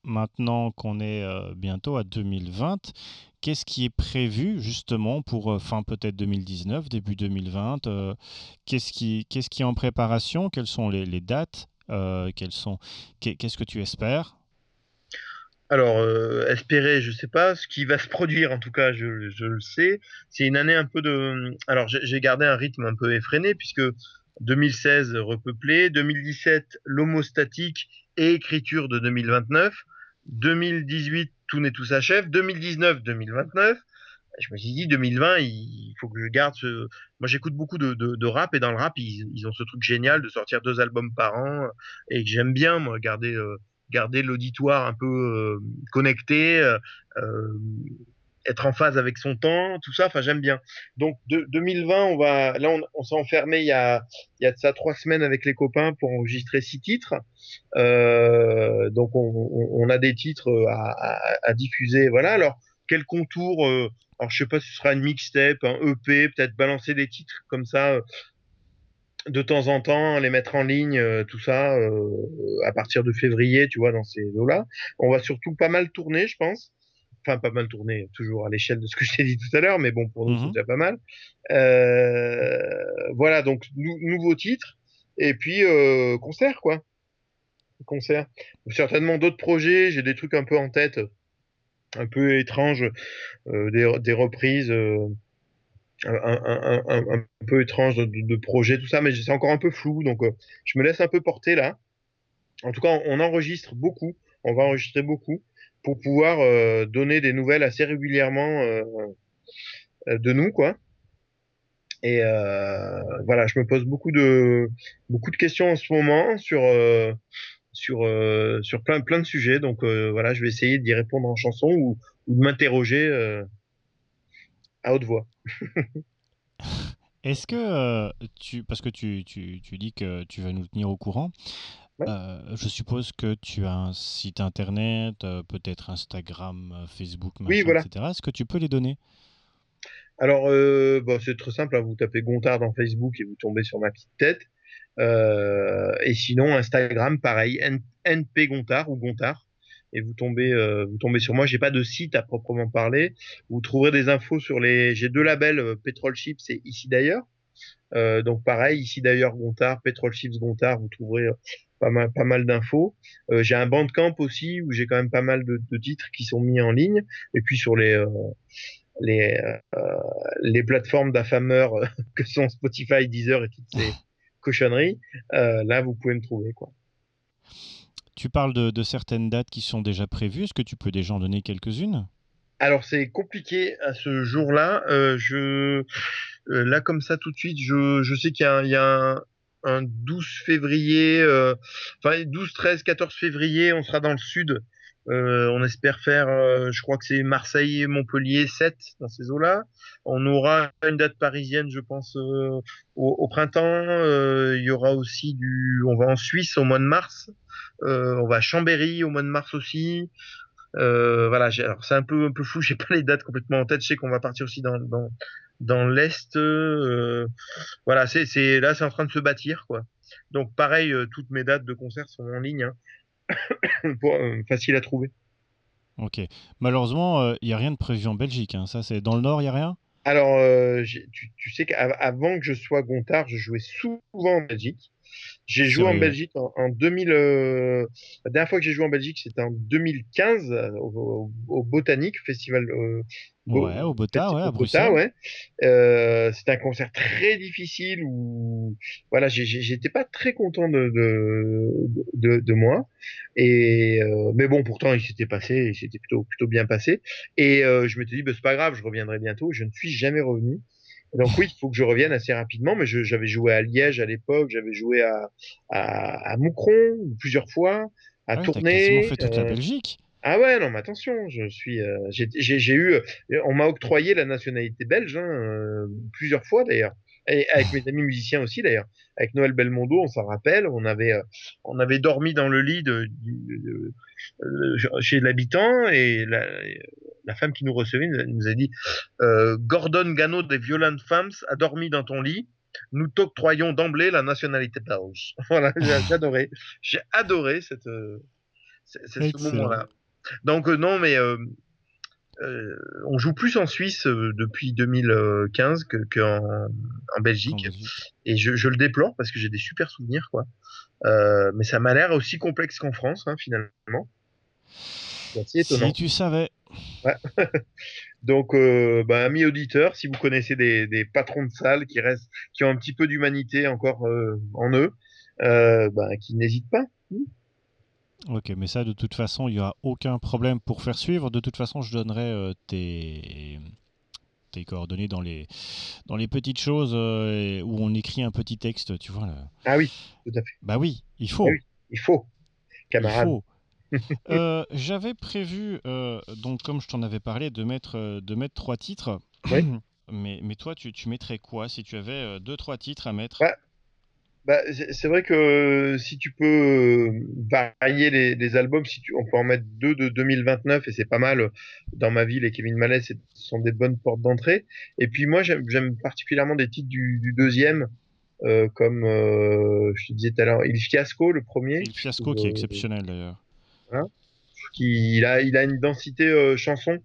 [SPEAKER 1] maintenant qu'on est bientôt à 2020, qu'est-ce qui est prévu justement pour fin peut-être 2019, début 2020 Qu'est-ce qui, qui est en préparation? Quelles sont les, dates? Qu'est-ce que tu espères?
[SPEAKER 3] Alors, euh, espérer, je sais pas. Ce qui va se produire, en tout cas, je, le sais. C'est une année un peu de. Alors, j'ai gardé un rythme un peu effréné puisque 2016 repeuplé, 2017 l'homostatique et écriture de 2029, 2018 tout n'est tout s'achève, 2019 2029. je me suis dit 2020, il faut que je garde ce. Moi, j'écoute beaucoup de, rap et dans le rap, ils, ils, ont ce truc génial de sortir deux albums par an et que j'aime bien, moi, garder, euh, garder l'auditoire un peu euh, connecté, euh, être en phase avec son temps, tout ça. Enfin, j'aime bien. Donc, de, 2020, on va. Là, on, s'est enfermé il y a, il y a de ça trois semaines avec les copains pour enregistrer six titres. donc, on, a des titres à, diffuser. Voilà. Alors quel contour euh, alors je sais pas si ce sera une mixtape, un EP, peut-être balancer des titres comme ça euh, de temps en temps, les mettre en ligne, euh, tout ça à partir de février, tu vois, dans ces eaux-là. On va surtout pas mal tourner, je pense. Enfin, pas mal tourner, toujours à l'échelle de ce que je t'ai dit tout à l'heure, mais bon, pour nous, c'est mhm. déjà pas mal. voilà, donc nouveau titre et puis concert, quoi. Concert. Certainement d'autres projets, j'ai des trucs un peu en tête un peu étrange, euh, des, des, reprises euh, un, peu étranges de, projets, tout ça, mais c'est encore un peu flou, donc euh, je me laisse un peu porter là. En tout cas, on, enregistre beaucoup, on va enregistrer beaucoup pour pouvoir euh, donner des nouvelles assez régulièrement de nous, quoi. Et voilà, je me pose beaucoup de beaucoup de questions en ce moment sur sur euh, sur plein plein de sujets. Donc euh, voilà, je vais essayer d'y répondre en chanson ou, de m'interroger euh, à haute voix.
[SPEAKER 1] Est-ce que tu, parce que tu, tu, tu, dis que tu vas nous tenir au courant, je suppose que tu as un site internet, peut-être Instagram, Facebook,
[SPEAKER 3] machin, voilà.
[SPEAKER 1] etc. Est-ce que tu peux les donner?
[SPEAKER 3] Alors, euh, bah, c'est très simple. Hein. vous tapez Gontard dans Facebook et vous tombez sur ma petite tête. Euh, et sinon, Instagram, pareil, NP Gontard ou Gontard. Et vous tombez, euh, vous tombez sur moi. J'ai pas de site à proprement parler. Vous trouverez des infos sur les. J'ai deux labels, euh, Petrol Chips et Ici d'ailleurs. Euh, donc pareil, ici d'ailleurs Gontard, Petrol Chips Gontard, vous trouverez pas mal, pas mal d'infos. Euh, j'ai un bandcamp aussi où j'ai quand même pas mal de, titres qui sont mis en ligne. Et puis sur les les les plateformes d'affameurs [laughs] que sont Spotify, Deezer et toutes ces cochonnerie, euh, là, vous pouvez me trouver. Quoi.
[SPEAKER 1] Tu parles de, certaines dates qui sont déjà prévues. Est-ce que tu peux déjà en donner quelques-unes?
[SPEAKER 3] Alors, c'est compliqué à ce jour-là. Euh, je, euh, là, comme ça, tout de suite, je, je sais qu'il y, a, un, un 12 février, enfin 12, 13, 14 février, on sera dans le sud euh, on espère faire, euh, je crois que c'est Marseille, Montpellier 7 dans ces eaux-là. On aura une date parisienne, je pense, euh, au, printemps. Il y aura aussi du, on va en Suisse au mois de mars. on va à Chambéry au mois de mars aussi. voilà, c'est un peu un peu fou. [laughs] J'ai pas les dates complètement en tête. Je sais qu'on va partir aussi dans dans dans l'est. voilà, c'est c'est là, c'est en train de se bâtir quoi. Donc pareil, toutes mes dates de concert sont en ligne. Hein. [coughs] Euh, facile à trouver.
[SPEAKER 1] Ok. Malheureusement, il euh, n'y a rien de prévu en Belgique. Hein. Ça, c'est dans le Nord, il n'y a rien?
[SPEAKER 3] Alors, euh, tu, tu, sais qu'avant que je sois Gontard, je jouais souvent en Belgique. J'ai joué en Belgique en, en 2000. Euh, la dernière fois que j'ai joué en Belgique, c'était en 2015 au, au, Botanique Festival. Euh,
[SPEAKER 1] ouais, au Bota, ouais, à Bruxelles.
[SPEAKER 3] ouais. Euh, c'était un concert très difficile où voilà, j'étais pas très content de de, de, de moi. Et euh, mais bon, pourtant, il s'était passé, il s'était plutôt plutôt bien passé. Et euh, je m'étais dit, bah, c'est pas grave, je reviendrai bientôt. Je ne suis jamais revenu. Donc oui, il faut que je revienne assez rapidement, mais j'avais joué à Liège à l'époque, j'avais joué à, à, à, Moucron plusieurs fois, à
[SPEAKER 1] ouais,
[SPEAKER 3] Tournai.
[SPEAKER 1] fait toute la euh, Belgique.
[SPEAKER 3] Ah ouais, non, mais attention, je suis, euh, j'ai eu, on m'a octroyé la nationalité belge hein, euh, plusieurs fois d'ailleurs, et avec mes amis musiciens aussi d'ailleurs. Avec Noël Belmondo, on s'en rappelle, on avait, on avait dormi dans le lit de, de, de chez l'habitant et la, la femme qui nous recevait nous a dit euh, Gordon Gano des Violent Femmes a dormi dans ton lit. Nous t'octroyons d'emblée la nationalité belge. [laughs] voilà, j'ai adoré. J'ai adoré cette, euh, ce moment-là. Donc euh, non, mais euh, on joue plus en Suisse euh, depuis 2015 qu'en que en Belgique. Et je, je, le déplore parce que j'ai des super souvenirs, quoi. Euh, mais ça m'a l'air aussi complexe qu'en France, hein, finalement.
[SPEAKER 1] Si tu savais.
[SPEAKER 3] Ouais. [laughs] Donc, bah, amis auditeurs, si vous connaissez des, des, patrons de salle qui restent, qui ont un petit peu d'humanité encore en eux, bah, qui n'hésitent pas.
[SPEAKER 1] Ok, mais ça, de toute façon, il n'y aura aucun problème pour faire suivre. De toute façon, je donnerai euh, tes, tes coordonnées dans les, dans les petites choses euh, où on écrit un petit texte, tu vois. Là.
[SPEAKER 3] Ah oui, tout à fait.
[SPEAKER 1] Bah oui, il faut.
[SPEAKER 3] Ah oui, il faut, camarade.
[SPEAKER 1] Il faut. [laughs] Euh, J'avais prévu, donc comme je t'en avais parlé, de mettre, de mettre trois titres.
[SPEAKER 3] Oui.
[SPEAKER 1] Mais, mais toi, tu, tu mettrais quoi si tu avais deux, trois titres à mettre?
[SPEAKER 3] Ouais. Bah, c'est vrai que euh, si tu peux euh, varier les, les albums, si tu, on peut en mettre deux de 2029 et c'est pas mal. Dans ma ville et Kevin Mallet, ce sont des bonnes portes d'entrée. Et puis moi, j'aime particulièrement des titres du, du deuxième, euh, comme euh, je te disais tout à l'heure, Il Fiasco, le premier.
[SPEAKER 1] Le fiasco qui est exceptionnel d'ailleurs.
[SPEAKER 3] qui il a il a une densité euh, chanson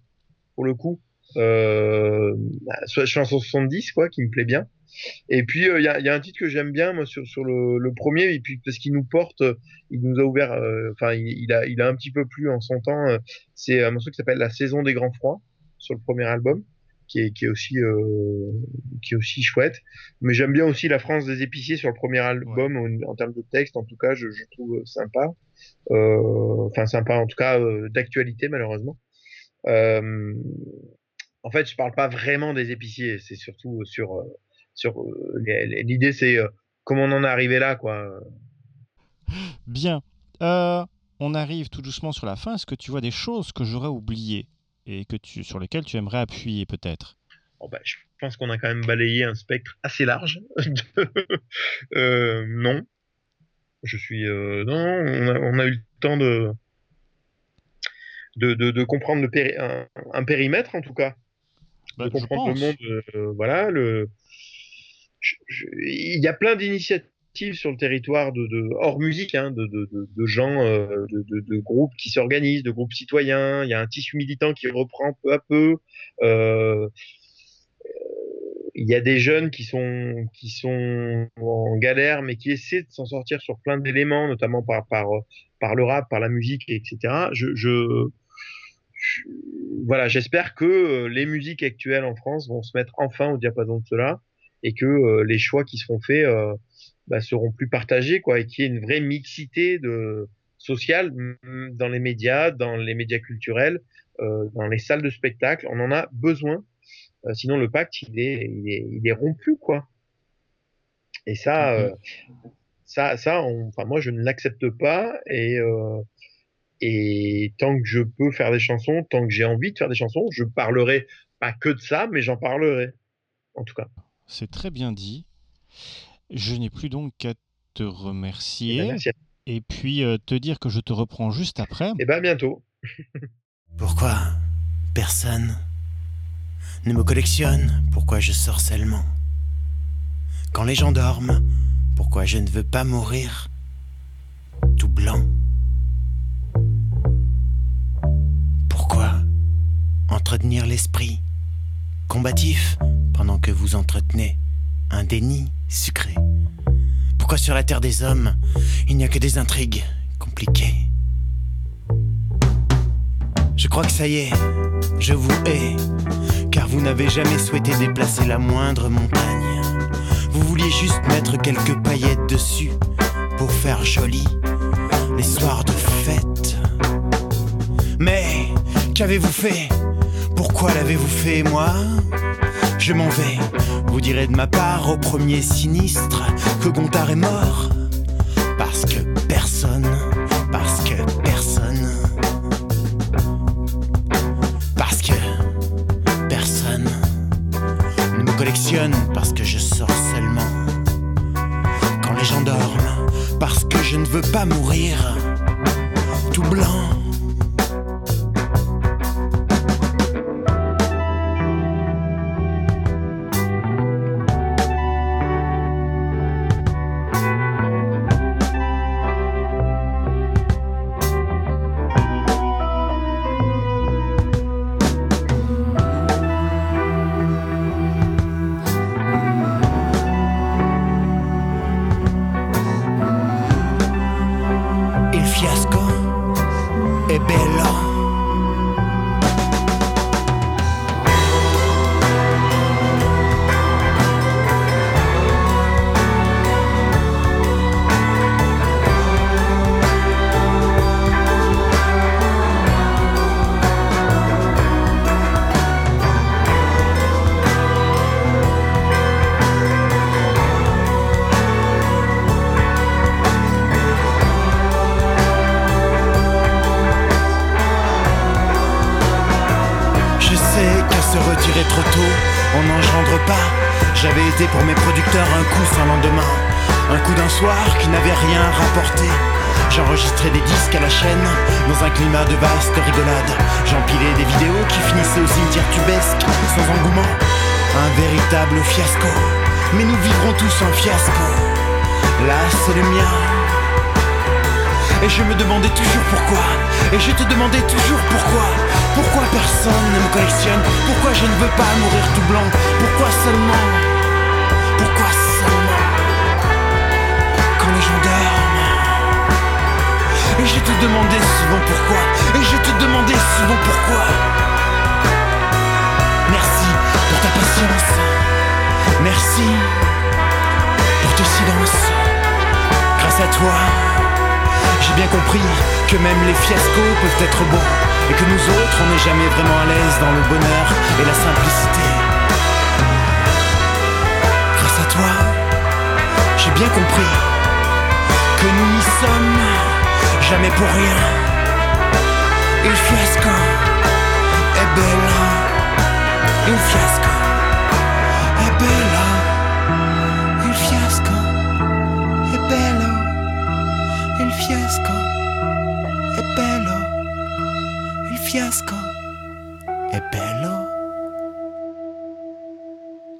[SPEAKER 3] pour le coup euh, bah, chanson 70 quoi qui me plaît bien et puis euh, il y, a, il y a un titre que j'aime bien moi sur sur le, le premier et puis parce qu'il nous porte euh, il nous a ouvert euh, enfin il, il a il a un petit peu plu en son temps c'est un morceau qui s'appelle la saison des grands froids sur le premier album qui est qui est aussi euh, qui est aussi chouette. Mais j'aime bien aussi la France des épiciers sur le premier album en, en termes de texte. En tout cas je, je trouve sympa. Euh, enfin sympa en tout cas euh, d'actualité malheureusement. En fait, je parle pas vraiment des épiciers, c'est surtout sur sur euh, l'idée c'est euh, comment on en est arrivé là quoi.
[SPEAKER 1] Bien. Euh, on arrive tout doucement sur la fin. Est-ce que tu vois des choses que j'aurais oubliées et que tu, sur lesquelles tu aimerais appuyer peut-être?
[SPEAKER 3] Bon, bah, je pense qu'on a quand même balayé un spectre assez large. [laughs] de- euh, non, je suis euh, non, on a, on a eu le temps de de, de, de comprendre le péri- un, un périmètre en tout cas.
[SPEAKER 1] Bah,
[SPEAKER 3] de comprendre le monde. voilà, le... il y a plein d'initiatives sur le territoire hors musique, hein, de, gens, euh, de, groupes qui s'organisent, de groupes citoyens. Il y a un tissu militant qui reprend peu à peu. Euh, il y a des jeunes qui sont qui sont en galère, mais qui essaient de s'en sortir sur plein d'éléments, notamment par par par le rap, par la musique, etc. Je- voilà, j'espère que euh, les musiques actuelles en France vont se mettre enfin au diapason de cela et que euh, les choix qui seront faits euh, bah, seront plus partagés, quoi, et qu'il y ait une vraie mixité de sociale mm, dans les médias, dans les médias culturels, euh, dans les salles de spectacle. On en a besoin. Euh, sinon, le pacte, il est, il est, il est rompu, quoi. Et ça,
[SPEAKER 1] Mhm.
[SPEAKER 3] euh, ça, ça, on- enfin, moi, je ne l'accepte pas. Et, euh, et tant que je peux faire des chansons, tant que j'ai envie de faire des chansons, je parlerai pas que de ça, mais j'en parlerai. En tout cas.
[SPEAKER 1] C'est très bien dit. Je n'ai plus donc qu'à te
[SPEAKER 3] Eh
[SPEAKER 1] remercier
[SPEAKER 3] ben, merci. à-
[SPEAKER 1] et puis euh, te dire que je te reprends juste après.
[SPEAKER 3] Eh ben, à bientôt. [laughs]
[SPEAKER 2] Pourquoi personne ne me collectionne? Pourquoi je sorcellement Quand les gens dorment, pourquoi je ne veux pas mourir tout blanc? Pourquoi entretenir l'esprit combatif pendant que vous entretenez un déni sucré Pourquoi sur la terre des hommes, il n'y a que des intrigues compliquées? Je crois que ça y est, je vous hais, car vous n'avez jamais souhaité déplacer la moindre montagne. Vous vouliez juste mettre quelques paillettes dessus pour faire joli les soirs de fête. Mais qu'avez-vous fait Pourquoi l'avez-vous fait, moi Je m'en vais, vous direz de ma part au premier sinistre que Gontard est mort. Parce que personne, parce que personne. Parce que personne ne me collectionne parce que je sors seulement quand les gens dorment, parce que je ne veux pas mourir tout blanc.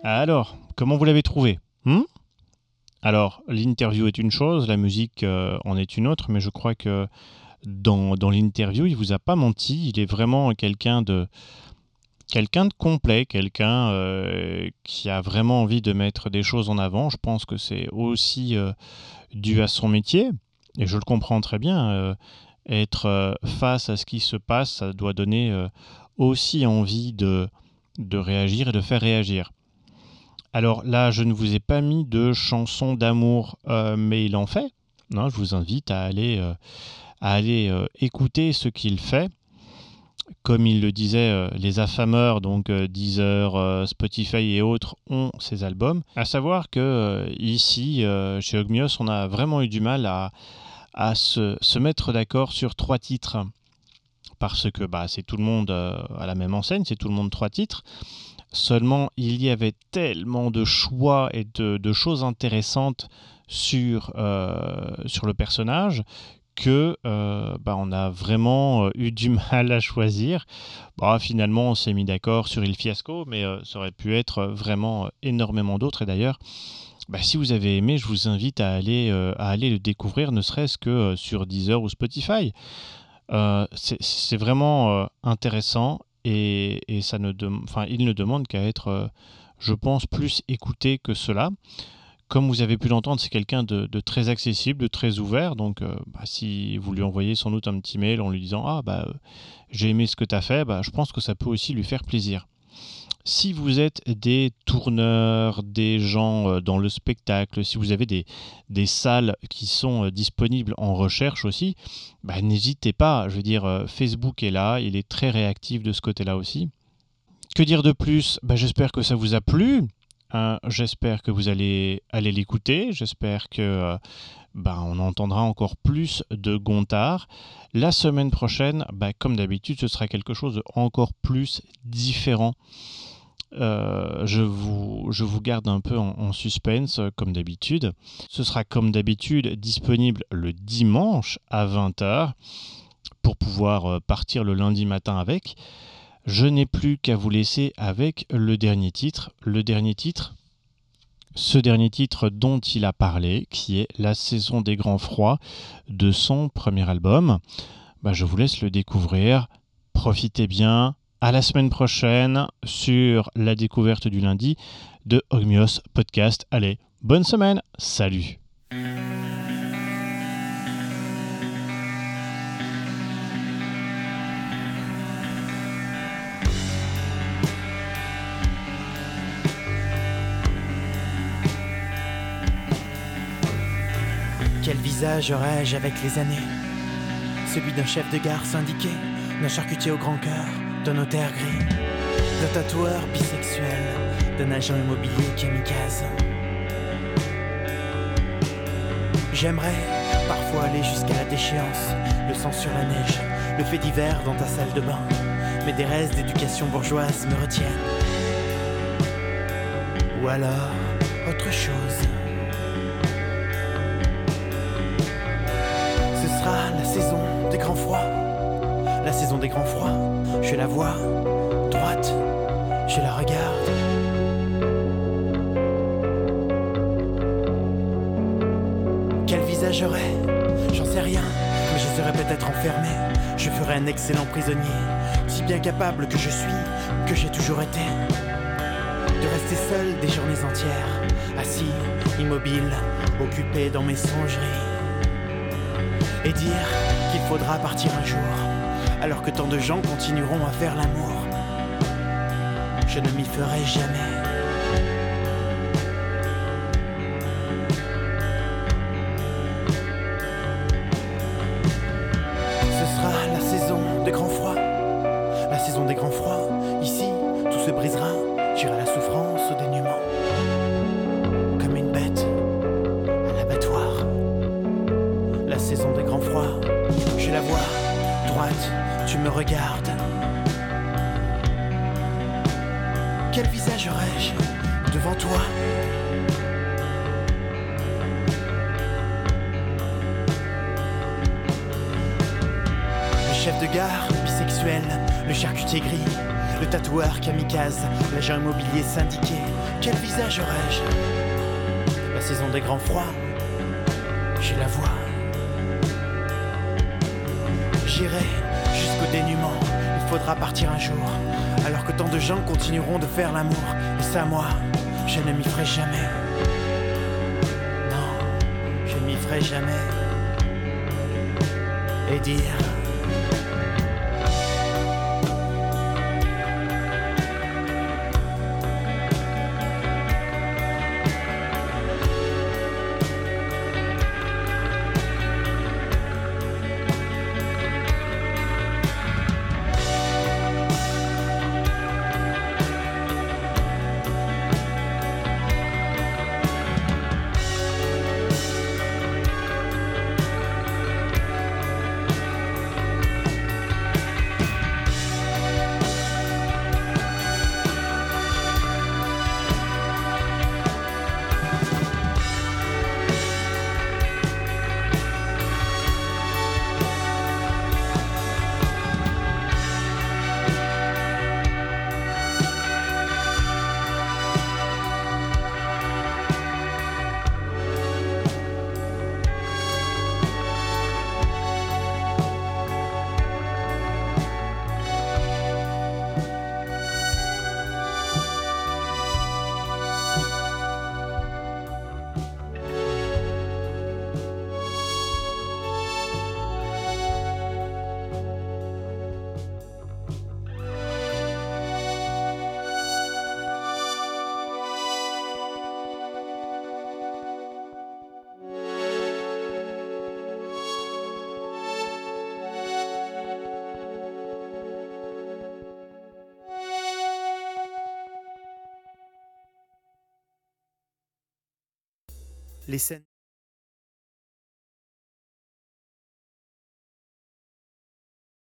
[SPEAKER 1] Alors, comment vous l'avez trouvé hmm? Alors, l'interview est une chose, la musique euh, en est une autre, mais je crois que dans, dans l'interview, il vous a pas menti. Il est vraiment quelqu'un de quelqu'un de complet, quelqu'un euh, qui a vraiment envie de mettre des choses en avant. Je pense que c'est aussi euh, dû à son métier, et je le comprends très bien. Euh, être euh, face à ce qui se passe, ça doit donner euh, aussi envie de, de réagir et de faire réagir. Alors là, je ne vous ai pas mis de chanson d'amour, mais il en fait. Non, je vous invite à aller, à aller écouter ce qu'il fait. Comme il le disait, les affameurs, donc Deezer, Spotify et autres, ont ces albums. À savoir que ici, chez Ogmios, on a vraiment eu du mal à, à se, mettre d'accord sur trois titres. Parce que bah, c'est tout le monde à la même enseigne, c'est tout le monde trois titres. Seulement, il y avait tellement de choix et de, choses intéressantes sur, euh, sur le personnage que euh, bah, on a vraiment eu du [laughs] mal à choisir. Bah, finalement, on s'est mis d'accord sur Il Fiasco, mais euh, ça aurait pu être vraiment énormément d'autres. Et d'ailleurs, bah, si vous avez aimé, je vous invite à aller, euh, le découvrir, ne serait-ce que euh, sur Deezer ou Spotify. Euh, c'est vraiment intéressant et, ça ne il ne demande qu'à être, je pense, plus écouté que cela. Comme vous avez pu l'entendre, c'est quelqu'un de, de, très accessible, de très ouvert. Donc, bah, si vous lui envoyez sans doute un petit mail en lui disant Ah, bah, j'ai aimé ce que tu as fait, bah, je pense que ça peut aussi lui faire plaisir. Si vous êtes des tourneurs, des gens euh, dans le spectacle, si vous avez des, salles qui sont euh, disponibles en recherche aussi, bah, n'hésitez pas. Je veux dire, euh, Facebook est là, il est très réactif de ce côté-là aussi. Que dire de plus? Bah, J'espère que ça vous a plu. Hein, j'espère que vous allez aller l'écouter. J'espère que bah, on entendra encore plus de Gontard. La semaine prochaine, comme d'habitude, ce sera quelque chose de encore plus différent. Euh, je, vous, garde un peu en, en suspense, comme d'habitude. Ce sera comme d'habitude disponible le dimanche à 20h pour pouvoir euh, partir le lundi matin avec. Je n'ai plus qu'à vous laisser avec le dernier titre. Le dernier titre, ce dernier titre dont il a parlé, qui est La saison des grands froids de son premier album. Bah, je vous laisse le découvrir. Profitez bien, à la semaine prochaine sur la découverte du lundi de Ogmios Podcast. Allez, bonne semaine, salut.
[SPEAKER 2] Quel visage aurais-je avec les années? Celui d'un chef de gare syndiqué, d'un charcutier au grand cœur, d'un notaire gris, d'un tatoueur bisexuel, d'un agent immobilier kamikaze. J'aimerais parfois aller jusqu'à la déchéance, le sang sur la neige, le fait divers dans ta salle de bain, mais des restes d'éducation bourgeoise me retiennent. Ou alors autre chose. Ce sera la saison des grands froids. La saison des grands froids, je la vois droite, je la regarde. Quel visage j'aurais J'en sais rien, mais je serais peut-être enfermé. Je ferais un excellent prisonnier, si bien capable que je suis, que j'ai toujours été. De rester seul des journées entières, assis, immobile, occupé dans mes songeries. Et dire qu'il faudra partir un jour, alors que tant de gens continueront à faire l'amour. Je ne m'y ferai jamais. Quel visage aurais-je devant toi Le chef de gare, bisexuel, le charcutier gris, le tatoueur kamikaze, l'agent immobilier syndiqué. Quel visage aurais-je La saison des grands froids, je la vois. J'irai jusqu'au dénuement, faudra partir un jour, alors que tant de gens continueront de faire l'amour. Et ça, moi, je ne m'y ferai jamais. Non, je ne m'y ferai jamais. Et dire. Scènes